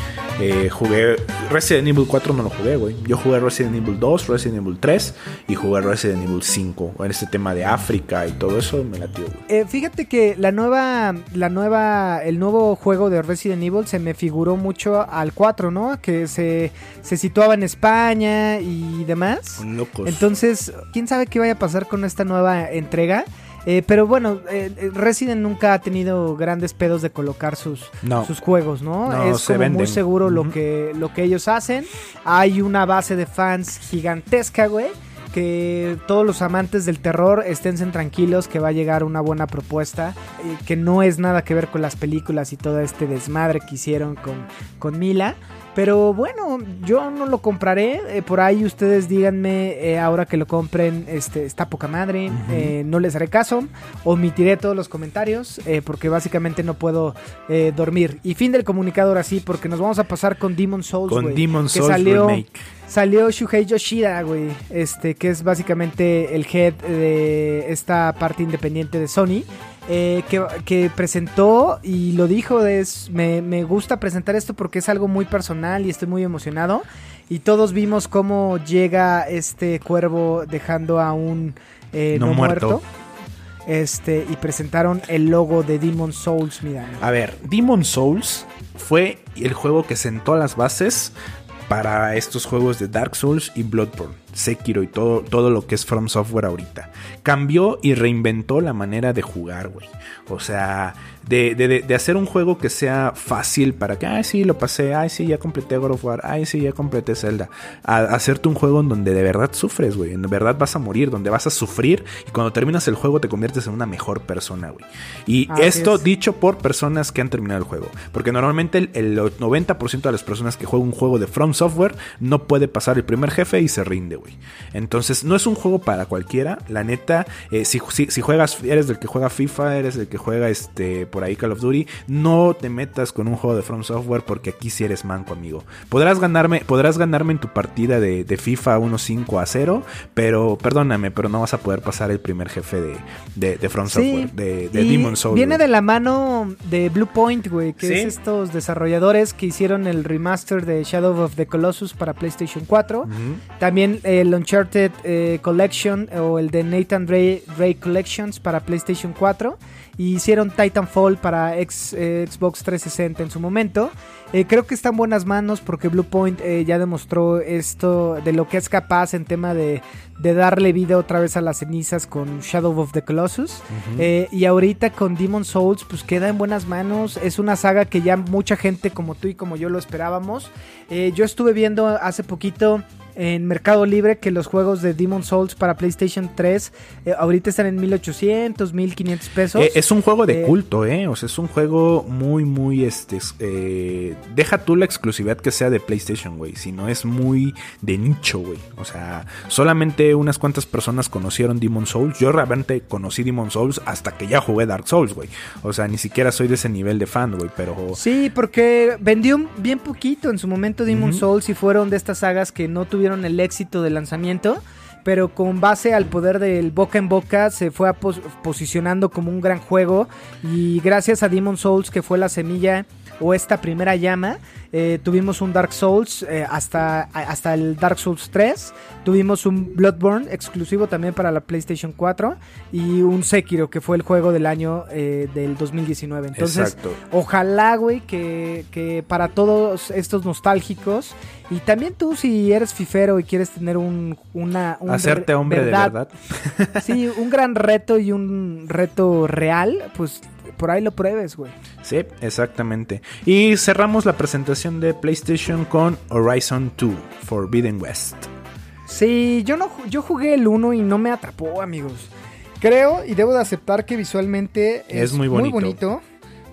Eh, jugué Resident Evil 4 no lo jugué, güey. Yo jugué Resident Evil 2, Resident Evil 3 y jugué Resident Evil 5. En este tema de África y todo eso me latió, güey. Eh, fíjate que la nueva, la nueva, el nuevo juego de Resident Evil se me figuró mucho al 4, ¿no? Que se, se situaba en España y demás. Locos. Entonces, quién sabe qué vaya a pasar con esta nueva entrega. Eh, pero bueno, eh, eh, Resident nunca ha tenido grandes pedos de colocar sus, No. sus juegos, ¿no? No, es como muy seguro lo, que, lo que ellos hacen. Hay una base de fans gigantesca, güey. Que todos los amantes del terror esténse tranquilos que va a llegar una buena propuesta. eh, que no es nada que ver con las películas y todo este desmadre que hicieron con, con Mila. Pero bueno, yo no lo compraré. eh, por ahí ustedes díganme eh, ahora que lo compren, este, está poca madre. eh, no les haré caso. Omitiré todos los comentarios porque básicamente no puedo dormir. Y fin del comunicado ahora sí, porque nos vamos a pasar con Demon Souls. Con güey, Demon que Souls salió, Remake. Salió Shuhei Yoshida, güey. Este, que es básicamente el head de esta parte independiente de Sony. eh, que, que presentó y lo dijo, es, me, me gusta presentar esto porque es algo muy personal y estoy muy emocionado. Y todos vimos cómo llega este cuervo dejando a un eh, No no, muerto. muerto. Este, y presentaron el logo de Demon Souls, mira. A ver, Demon Souls fue el juego que sentó las bases para estos juegos de Dark Souls y Bloodborne, Sekiro y todo, todo lo que es From Software ahorita. Cambió y reinventó la manera de jugar, güey. O sea, de, de- de- hacer un juego que sea fácil para que, ay, sí, lo pasé, ay, sí, ya completé God of War, ay, sí, ya completé Zelda. A, a hacerte un juego en donde de verdad sufres, güey. En verdad vas a morir, donde vas a sufrir y cuando terminas el juego te conviertes en una mejor persona, güey. Y esto es. dicho por personas que han terminado el juego. Porque normalmente el, el 90% de las personas que juegan un juego de From Software no puede pasar el primer jefe y se rinde, güey. Entonces no es un juego para cualquiera. La neta, eh, si, si, si juegas, eres del que juega FIFA, eres del que juega este por ahí Call of Duty, no te metas con un juego de From Software porque aquí sí eres manco, amigo. Podrás ganarme, podrás ganarme en tu partida de, de FIFA 1-5 a 0, pero perdóname, pero no vas a poder pasar el primer jefe de, de, de From Software, de, Demon Souls. Viene de la mano de Blue Point, güey, que Sí. es estos desarrolladores que hicieron el remaster de Shadow of the Colossus para PlayStation 4. Ujú. También el Uncharted eh, Collection o el de Nathan Ray, Ray Collections para PlayStation 4. Y hicieron Titanfall para ex- eh, Xbox 360 en su momento. Eh, creo que está en buenas manos porque Bluepoint eh, ya demostró esto de lo que es capaz en tema de, de darle vida otra vez a las cenizas con Shadow of the Colossus. Y ahorita con Demon Souls pues queda en buenas manos. Es una saga que ya mucha gente como tú y como yo lo esperábamos. Yo estuve viendo hace poquito en Mercado Libre que los juegos de Demon Souls para PlayStation 3 eh, ahorita están en 1800, 1500 pesos. Eh, es un juego de Eh, culto, ¿eh? O sea, es un juego muy, muy, este... es- deja tú la exclusividad que sea de PlayStation, güey. Sino es muy de nicho, güey. O sea, solamente unas cuantas personas conocieron Demon Souls. Yo realmente conocí Demon Souls hasta que ya jugué Dark Souls, güey. O sea, ni siquiera soy de ese nivel de fan, güey. Pero... Sí, porque vendió bien poquito en su momento Demon Ujú. Souls y fueron de estas sagas que no tuvieron el éxito de lanzamiento, pero con base al poder del boca en boca se fue posicionando como un gran juego y gracias a Demon Souls que fue la semilla o esta primera llama, eh, tuvimos un Dark Souls eh, hasta, hasta el Dark Souls 3, tuvimos un Bloodborne exclusivo también para la PlayStation 4 y un Sekiro que fue el juego del año eh, del 2019. Entonces, Exacto. Ojalá, güey, que, que para todos estos nostálgicos y también tú si eres fifero y quieres tener un una un Hacerte re- hombre de verdad. Sí, un gran reto y un reto real, pues por ahí lo pruebes, güey. Sí, exactamente. Y cerramos la presentación de PlayStation con Horizon 2 Forbidden West. Sí, yo no yo jugué el 1 y no me atrapó, amigos. Creo y debo de aceptar que visualmente Es muy bonito.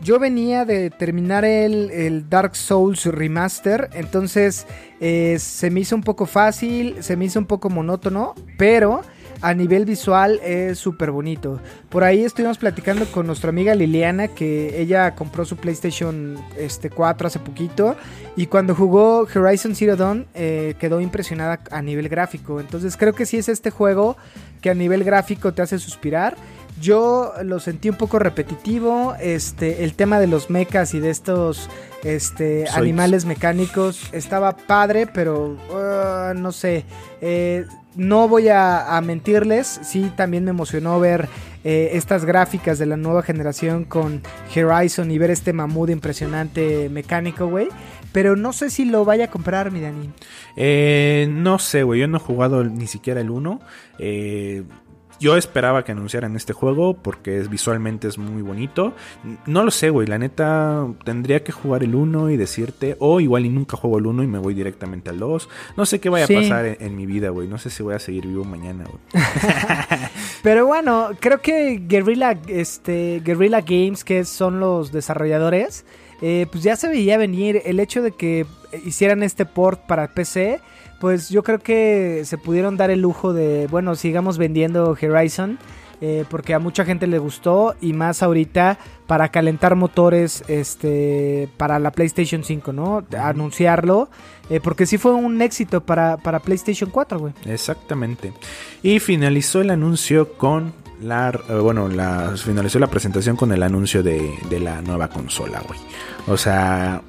Yo venía de terminar el, el Dark Souls Remaster, entonces eh, se me hizo un poco fácil, se me hizo un poco monótono, pero a nivel visual es súper bonito. Por ahí estuvimos platicando con nuestra amiga Liliana que ella compró su PlayStation este, 4 hace poquito y cuando jugó Horizon Zero Dawn eh, quedó impresionada a nivel gráfico. Entonces creo que sí es este juego que a nivel gráfico te hace suspirar. Yo lo sentí un poco repetitivo. Este, el tema de los mechas y de estos este, animales mecánicos estaba padre, pero uh, no sé. Eh, no voy a, a mentirles. Sí, también me emocionó ver eh, estas gráficas de la nueva generación con Horizon y ver este mamut impresionante mecánico, güey. Pero no sé si lo vaya a comprar, mi Dani. Eh, no sé, güey. Yo no he jugado ni siquiera el 1. Eh, yo esperaba que anunciaran este juego porque es, visualmente es muy bonito. No lo sé, güey. La neta, tendría que jugar el 1 y decirte. O igual y nunca juego el 1 y me voy directamente al 2. No sé qué vaya Sí. a pasar en, en mi vida, güey. No sé si voy a seguir vivo mañana, güey. Pero bueno, creo que Guerrilla, este, Guerrilla Games, que son los desarrolladores, eh, pues ya se veía venir el hecho de que hicieran este port para PC. Pues yo creo que se pudieron dar el lujo de, bueno, sigamos vendiendo Horizon. eh, porque a mucha gente le gustó y más ahorita para calentar motores este para la PlayStation 5, ¿no? Anunciarlo, eh, porque sí fue un éxito para, para PlayStation 4, güey. Exactamente. Y finalizó el anuncio con la. eh, bueno, la, finalizó la presentación con el anuncio de, de la nueva consola, güey. O sea.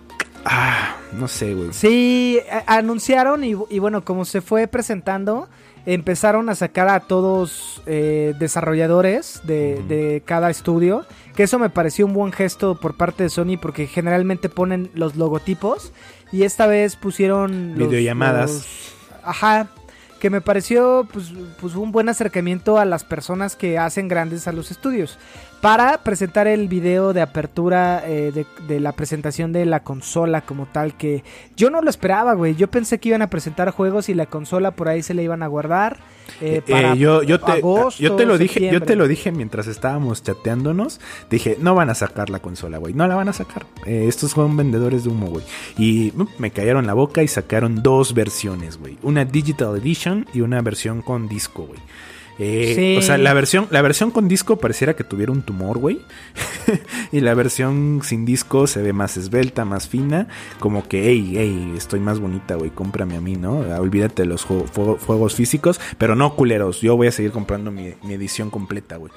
Ah, no sé, güey. Sí, anunciaron y, y bueno, como se fue presentando, empezaron a sacar a todos eh, desarrolladores de, cada estudio, que eso me pareció un buen gesto por parte de Sony porque generalmente ponen los logotipos y esta vez pusieron los- Videollamadas. los- ajá, que me pareció pues, pues un buen acercamiento a las personas que hacen grandes a los estudios. Para presentar el video de apertura eh, de, de la presentación de la consola como tal, que yo no lo esperaba, güey. Yo pensé que iban a presentar juegos y la consola por ahí se la iban a guardar. eh, Eh, para yo, yo, te, agosto, yo te lo dije, yo te lo dije mientras estábamos chateándonos. Dije, no van a sacar la consola, güey. No la van a sacar. Eh, estos son vendedores de humo, güey. Y mm, me cayeron la boca y sacaron dos versiones, güey. Una Digital Edition y una versión con disco, güey. Eh, Sí. O sea, la versión, la versión con disco pareciera que tuviera un tumor, güey. y la versión sin disco se ve más esbelta, más fina. Como que, hey, hey, estoy más bonita, güey. Cómprame a mí, ¿no? Olvídate de los juegos físicos. Pero no, culeros. Yo voy a seguir comprando mi, mi edición completa, güey.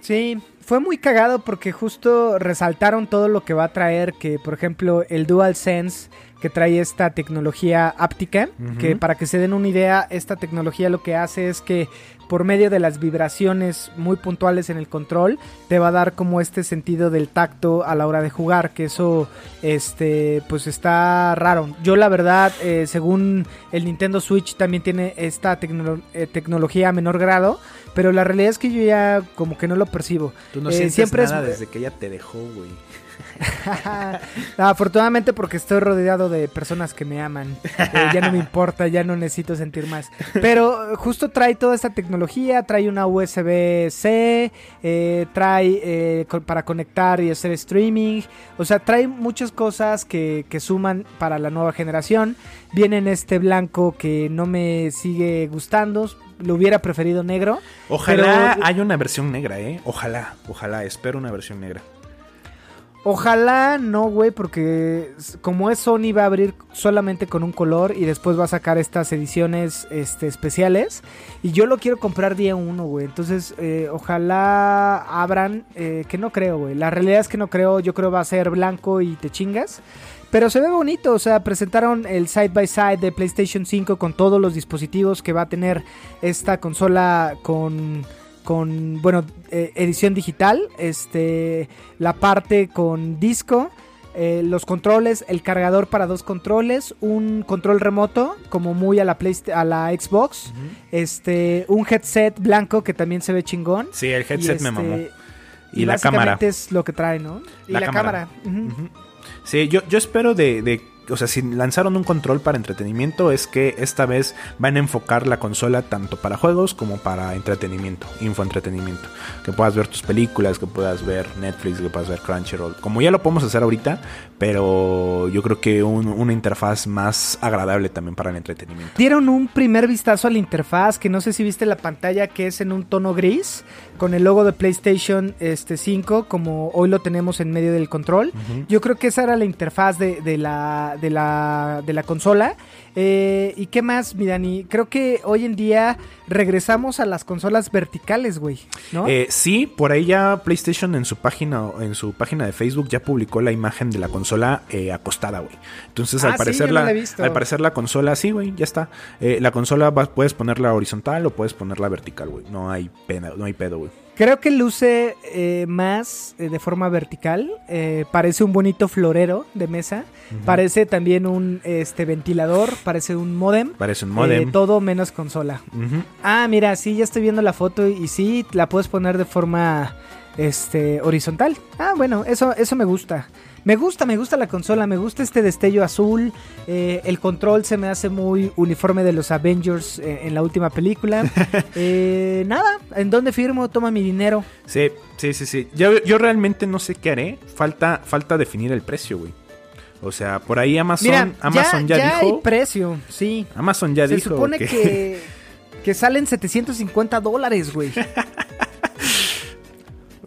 Sí, fue muy cagado porque justo resaltaron todo lo que va a traer, que por ejemplo el DualSense que trae esta tecnología áptica, que para que se den una idea, esta tecnología lo que hace es que por medio de las vibraciones muy puntuales en el control, te va a dar como este sentido del tacto a la hora de jugar, que eso este pues está raro. Yo la verdad, eh, según el Nintendo Switch también tiene esta tecno- eh, tecnología a menor grado, pero la realidad es que yo ya como que no lo percibo. Tú no Eh, sientes siempre es- desde que ella te dejó, güey. No, afortunadamente porque estoy rodeado de personas que me aman. Eh, ya no me importa, ya no necesito sentir más. Pero eh, justo trae toda esta tecnología, trae una USB-C, eh, trae eh, para conectar y hacer streaming. O sea, trae muchas cosas que, que suman para la nueva generación. Viene en este blanco que no me sigue gustando. Lo hubiera preferido negro. Ojalá Pero- haya una versión negra, ¿eh? Ojalá, ojalá. Espero una versión negra. Ojalá no, güey, porque como es Sony va a abrir solamente con un color y después va a sacar estas ediciones este, especiales. Y yo lo quiero comprar día uno, güey. Entonces, eh, ojalá abran, eh, que no creo, güey. La realidad es que no creo, yo creo va a ser blanco y te chingas. Pero se ve bonito, o sea, presentaron el side by side de PlayStation 5 con todos los dispositivos que va a tener esta consola con con bueno eh, edición digital este la parte con disco eh, los controles el cargador para dos controles un control remoto como muy a la Playsta- a la Xbox este un headset blanco que también se ve chingón Sí, el headset Y, me este, mamó. y, Y la básicamente cámara. es lo que trae no y La la, cámara. Sí, yo, yo espero de, de o sea, si lanzaron un control para entretenimiento, es que esta vez van a enfocar la consola tanto para juegos como para entretenimiento, infoentretenimiento. Que puedas ver tus películas, que puedas ver Netflix, que puedas ver Crunchyroll. Como ya lo podemos hacer ahorita, pero yo creo que una interfaz más agradable también para el entretenimiento. Dieron un primer vistazo a la interfaz, que no sé si viste la pantalla que es en un tono gris, con el logo de PlayStation este, 5, como hoy lo tenemos en medio del control. Yo creo que esa era la interfaz de, de la, de, la, de la consola. Eh, ¿Y qué más, mi Dani? Creo que hoy en día regresamos a las consolas verticales, güey, ¿no? Eh, sí, por ahí ya PlayStation en su página en su página de Facebook ya publicó la imagen de la consola eh, acostada, güey. Entonces, al, ah, parecer la, al parecer la consola, sí, güey, ya está. la consola puedes ponerla horizontal o puedes ponerla vertical, güey. No hay pena, no hay pedo, güey. Creo que luce eh, más eh, de forma vertical. Eh, parece un bonito florero de mesa. Parece también un este ventilador. Parece un modem. Parece un modem. todo menos consola. Ah, mira, sí, ya estoy viendo la foto y, y, sí, la puedes poner de forma este horizontal. Ah, bueno, eso, eso me gusta. Me gusta, me gusta la consola, me gusta este destello azul. Eh, el control se me hace muy uniforme de los Avengers eh, en la última película. Eh, nada, ¿en dónde firmo? Toma mi dinero. Sí, sí, sí, sí. Yo, yo realmente no sé qué haré. Falta, falta definir el precio, güey. O sea, por ahí Amazon, Amazon ya, ya Hay precio, sí. Amazon ya dijo. Se supone que, que salen 750 dólares, güey.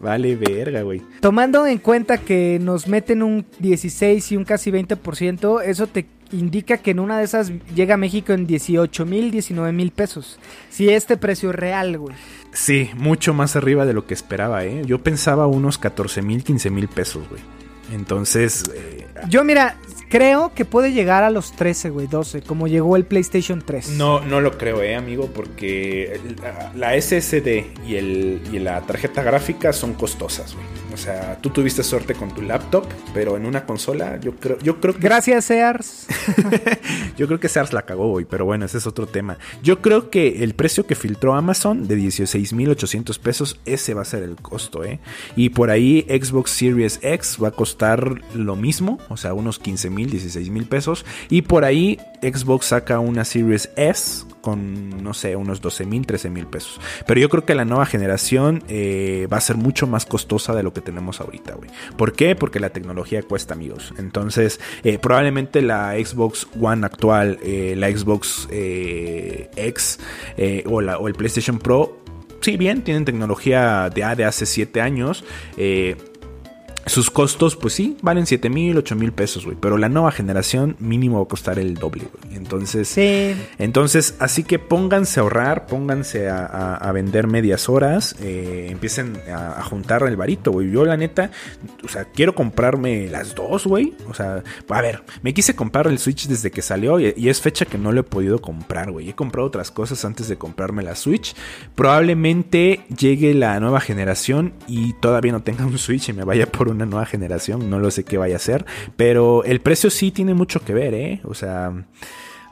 Vale, verga, güey. Tomando en cuenta que nos meten un 16 y un casi 20%, eso te indica que en una de esas llega a México en 18 mil, 19 mil pesos. Si este precio es real, güey. Sí, mucho más arriba de lo que esperaba, ¿eh? Yo pensaba unos 14 mil, 15 mil pesos, güey. Entonces... Eh, Yo mira, Creo que puede llegar a los 13, güey, 12, como llegó el PlayStation 3. No, no lo creo, eh, amigo, porque la, SSD y, el, y la tarjeta gráfica son costosas, güey. O sea, tú tuviste suerte con tu laptop, pero en una consola yo creo, yo creo que... Gracias, Sears. yo creo que Sears la cagó, güey, pero bueno, ese es otro tema. Yo creo que el precio que filtró Amazon de 16.800 pesos, ese va a ser el costo, ¿eh? Y por ahí Xbox Series X va a costar lo mismo, o sea, unos 15 mil, 16 mil pesos. Y por ahí Xbox saca una Series S con, no sé, unos 12 mil, 13 mil pesos. Pero yo creo que la nueva generación eh, va a ser mucho más costosa de lo que tenemos ahorita, güey. ¿Por qué? Porque la tecnología cuesta, amigos. Entonces, eh, probablemente la Xbox One actual, eh, la Xbox X o, la, o el PlayStation Pro, sí, bien, tienen tecnología de, de hace 7 años. Sus costos, pues sí, valen 7 mil, 8 mil pesos, güey. Pero la nueva generación mínimo va a costar el doble, güey. Entonces, sí. entonces, así que pónganse a ahorrar, pónganse a, vender medias horas, eh, empiecen a, juntar el varito, güey. Yo, la neta, o sea, quiero comprarme las dos, güey. O sea, a ver, me quise comprar el Switch desde que salió y, y es fecha que no lo he podido comprar, güey. He comprado otras cosas antes de comprarme la Switch. Probablemente llegue la nueva generación y todavía no tenga un Switch y me vaya por un una nueva generación, no lo sé qué vaya a ser, pero el precio sí tiene mucho que ver, ¿eh? O sea...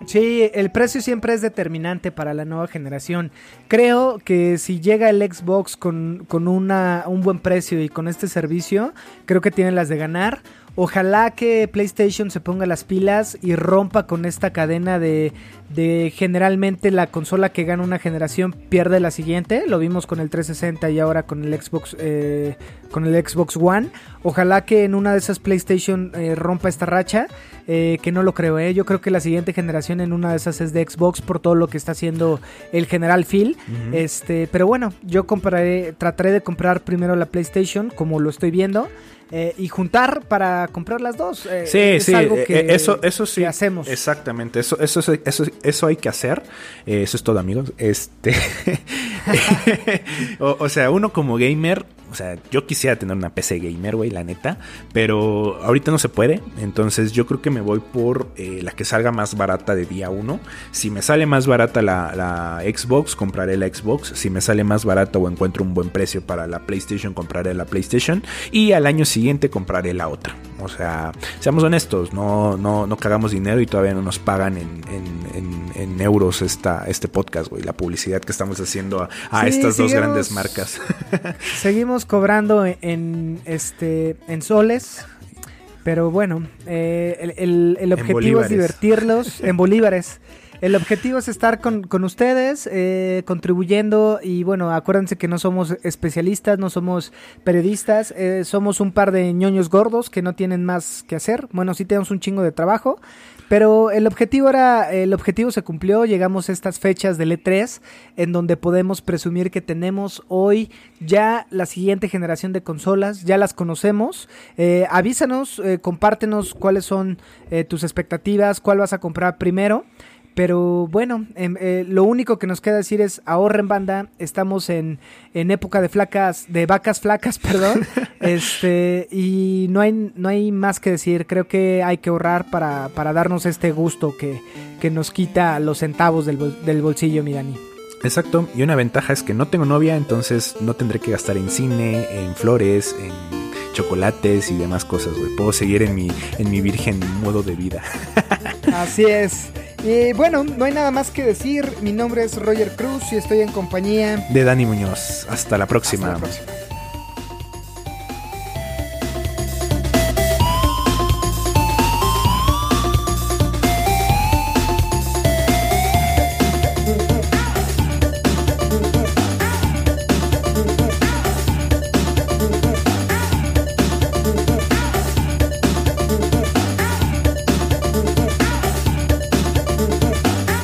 Sí, el precio siempre es determinante para la nueva generación. Creo que si llega el Xbox con, con una, un buen precio y con este servicio, creo que tiene las de ganar. Ojalá que PlayStation se ponga las pilas y rompa con esta cadena de, de generalmente la consola que gana una generación pierde la siguiente. Lo vimos con el 360 y ahora con el Xbox eh, con el Xbox One. Ojalá que en una de esas PlayStation eh, rompa esta racha. Eh, que no lo creo, Yo creo que la siguiente generación en una de esas es de Xbox por todo lo que está haciendo el general Phil. Este, pero bueno, yo compraré, trataré de comprar primero la PlayStation como lo estoy viendo. Eh, y juntar para comprar las dos. Eh, sí, sí, algo que, eso, eso sí. hacemos. Exactamente, eso, eso, eso, eso hay que hacer. eso es todo, amigos. Este, o, sea, uno como gamer o sea, yo quisiera tener una PC gamer, güey, la neta. Pero ahorita no se puede. Entonces yo creo que me voy por eh, la que salga más barata de día 1. Si me sale más barata la, Xbox, compraré la Xbox. Si me sale más barata o encuentro un buen precio para la PlayStation, compraré la PlayStation. Y al año siguiente compraré la otra. O sea, seamos honestos, no, no, no cagamos dinero y todavía no nos pagan en, euros esta, este podcast, güey. La publicidad que estamos haciendo a, estas dos grandes marcas. seguimos cobrando en, este, en soles. Pero bueno, eh, el, el- el objetivo es divertirlos en bolívares. El objetivo es estar con, con ustedes, eh, contribuyendo y bueno, acuérdense que no somos especialistas, no somos periodistas, eh, somos un par de ñoños gordos que no tienen más que hacer. Bueno, sí tenemos un chingo de trabajo, pero el objetivo era, el objetivo se cumplió, llegamos a estas fechas del E3 en donde podemos presumir que tenemos hoy ya la siguiente generación de consolas, ya las conocemos. Eh, avísanos, eh, compártenos cuáles son eh, tus expectativas, cuál vas a comprar primero. Pero bueno, em, eh, lo único que nos queda decir es ahorren banda, estamos en, en época de flacas, de vacas flacas, perdón, este, y no hay, no hay más que decir, creo que hay que ahorrar para, para darnos este gusto que, que nos quita los centavos del, bol- del bolsillo, mi Dani. Exacto, y una ventaja es que no tengo novia, entonces no tendré que gastar en cine, en flores, en chocolates y demás cosas, güey. Puedo seguir en mi, en mi virgen modo de vida. Así es. Bueno, no hay nada más que decir. Mi nombre es Roger Cruz y estoy en compañía. De Dani Muñoz. Hasta la próxima. Hasta la próxima.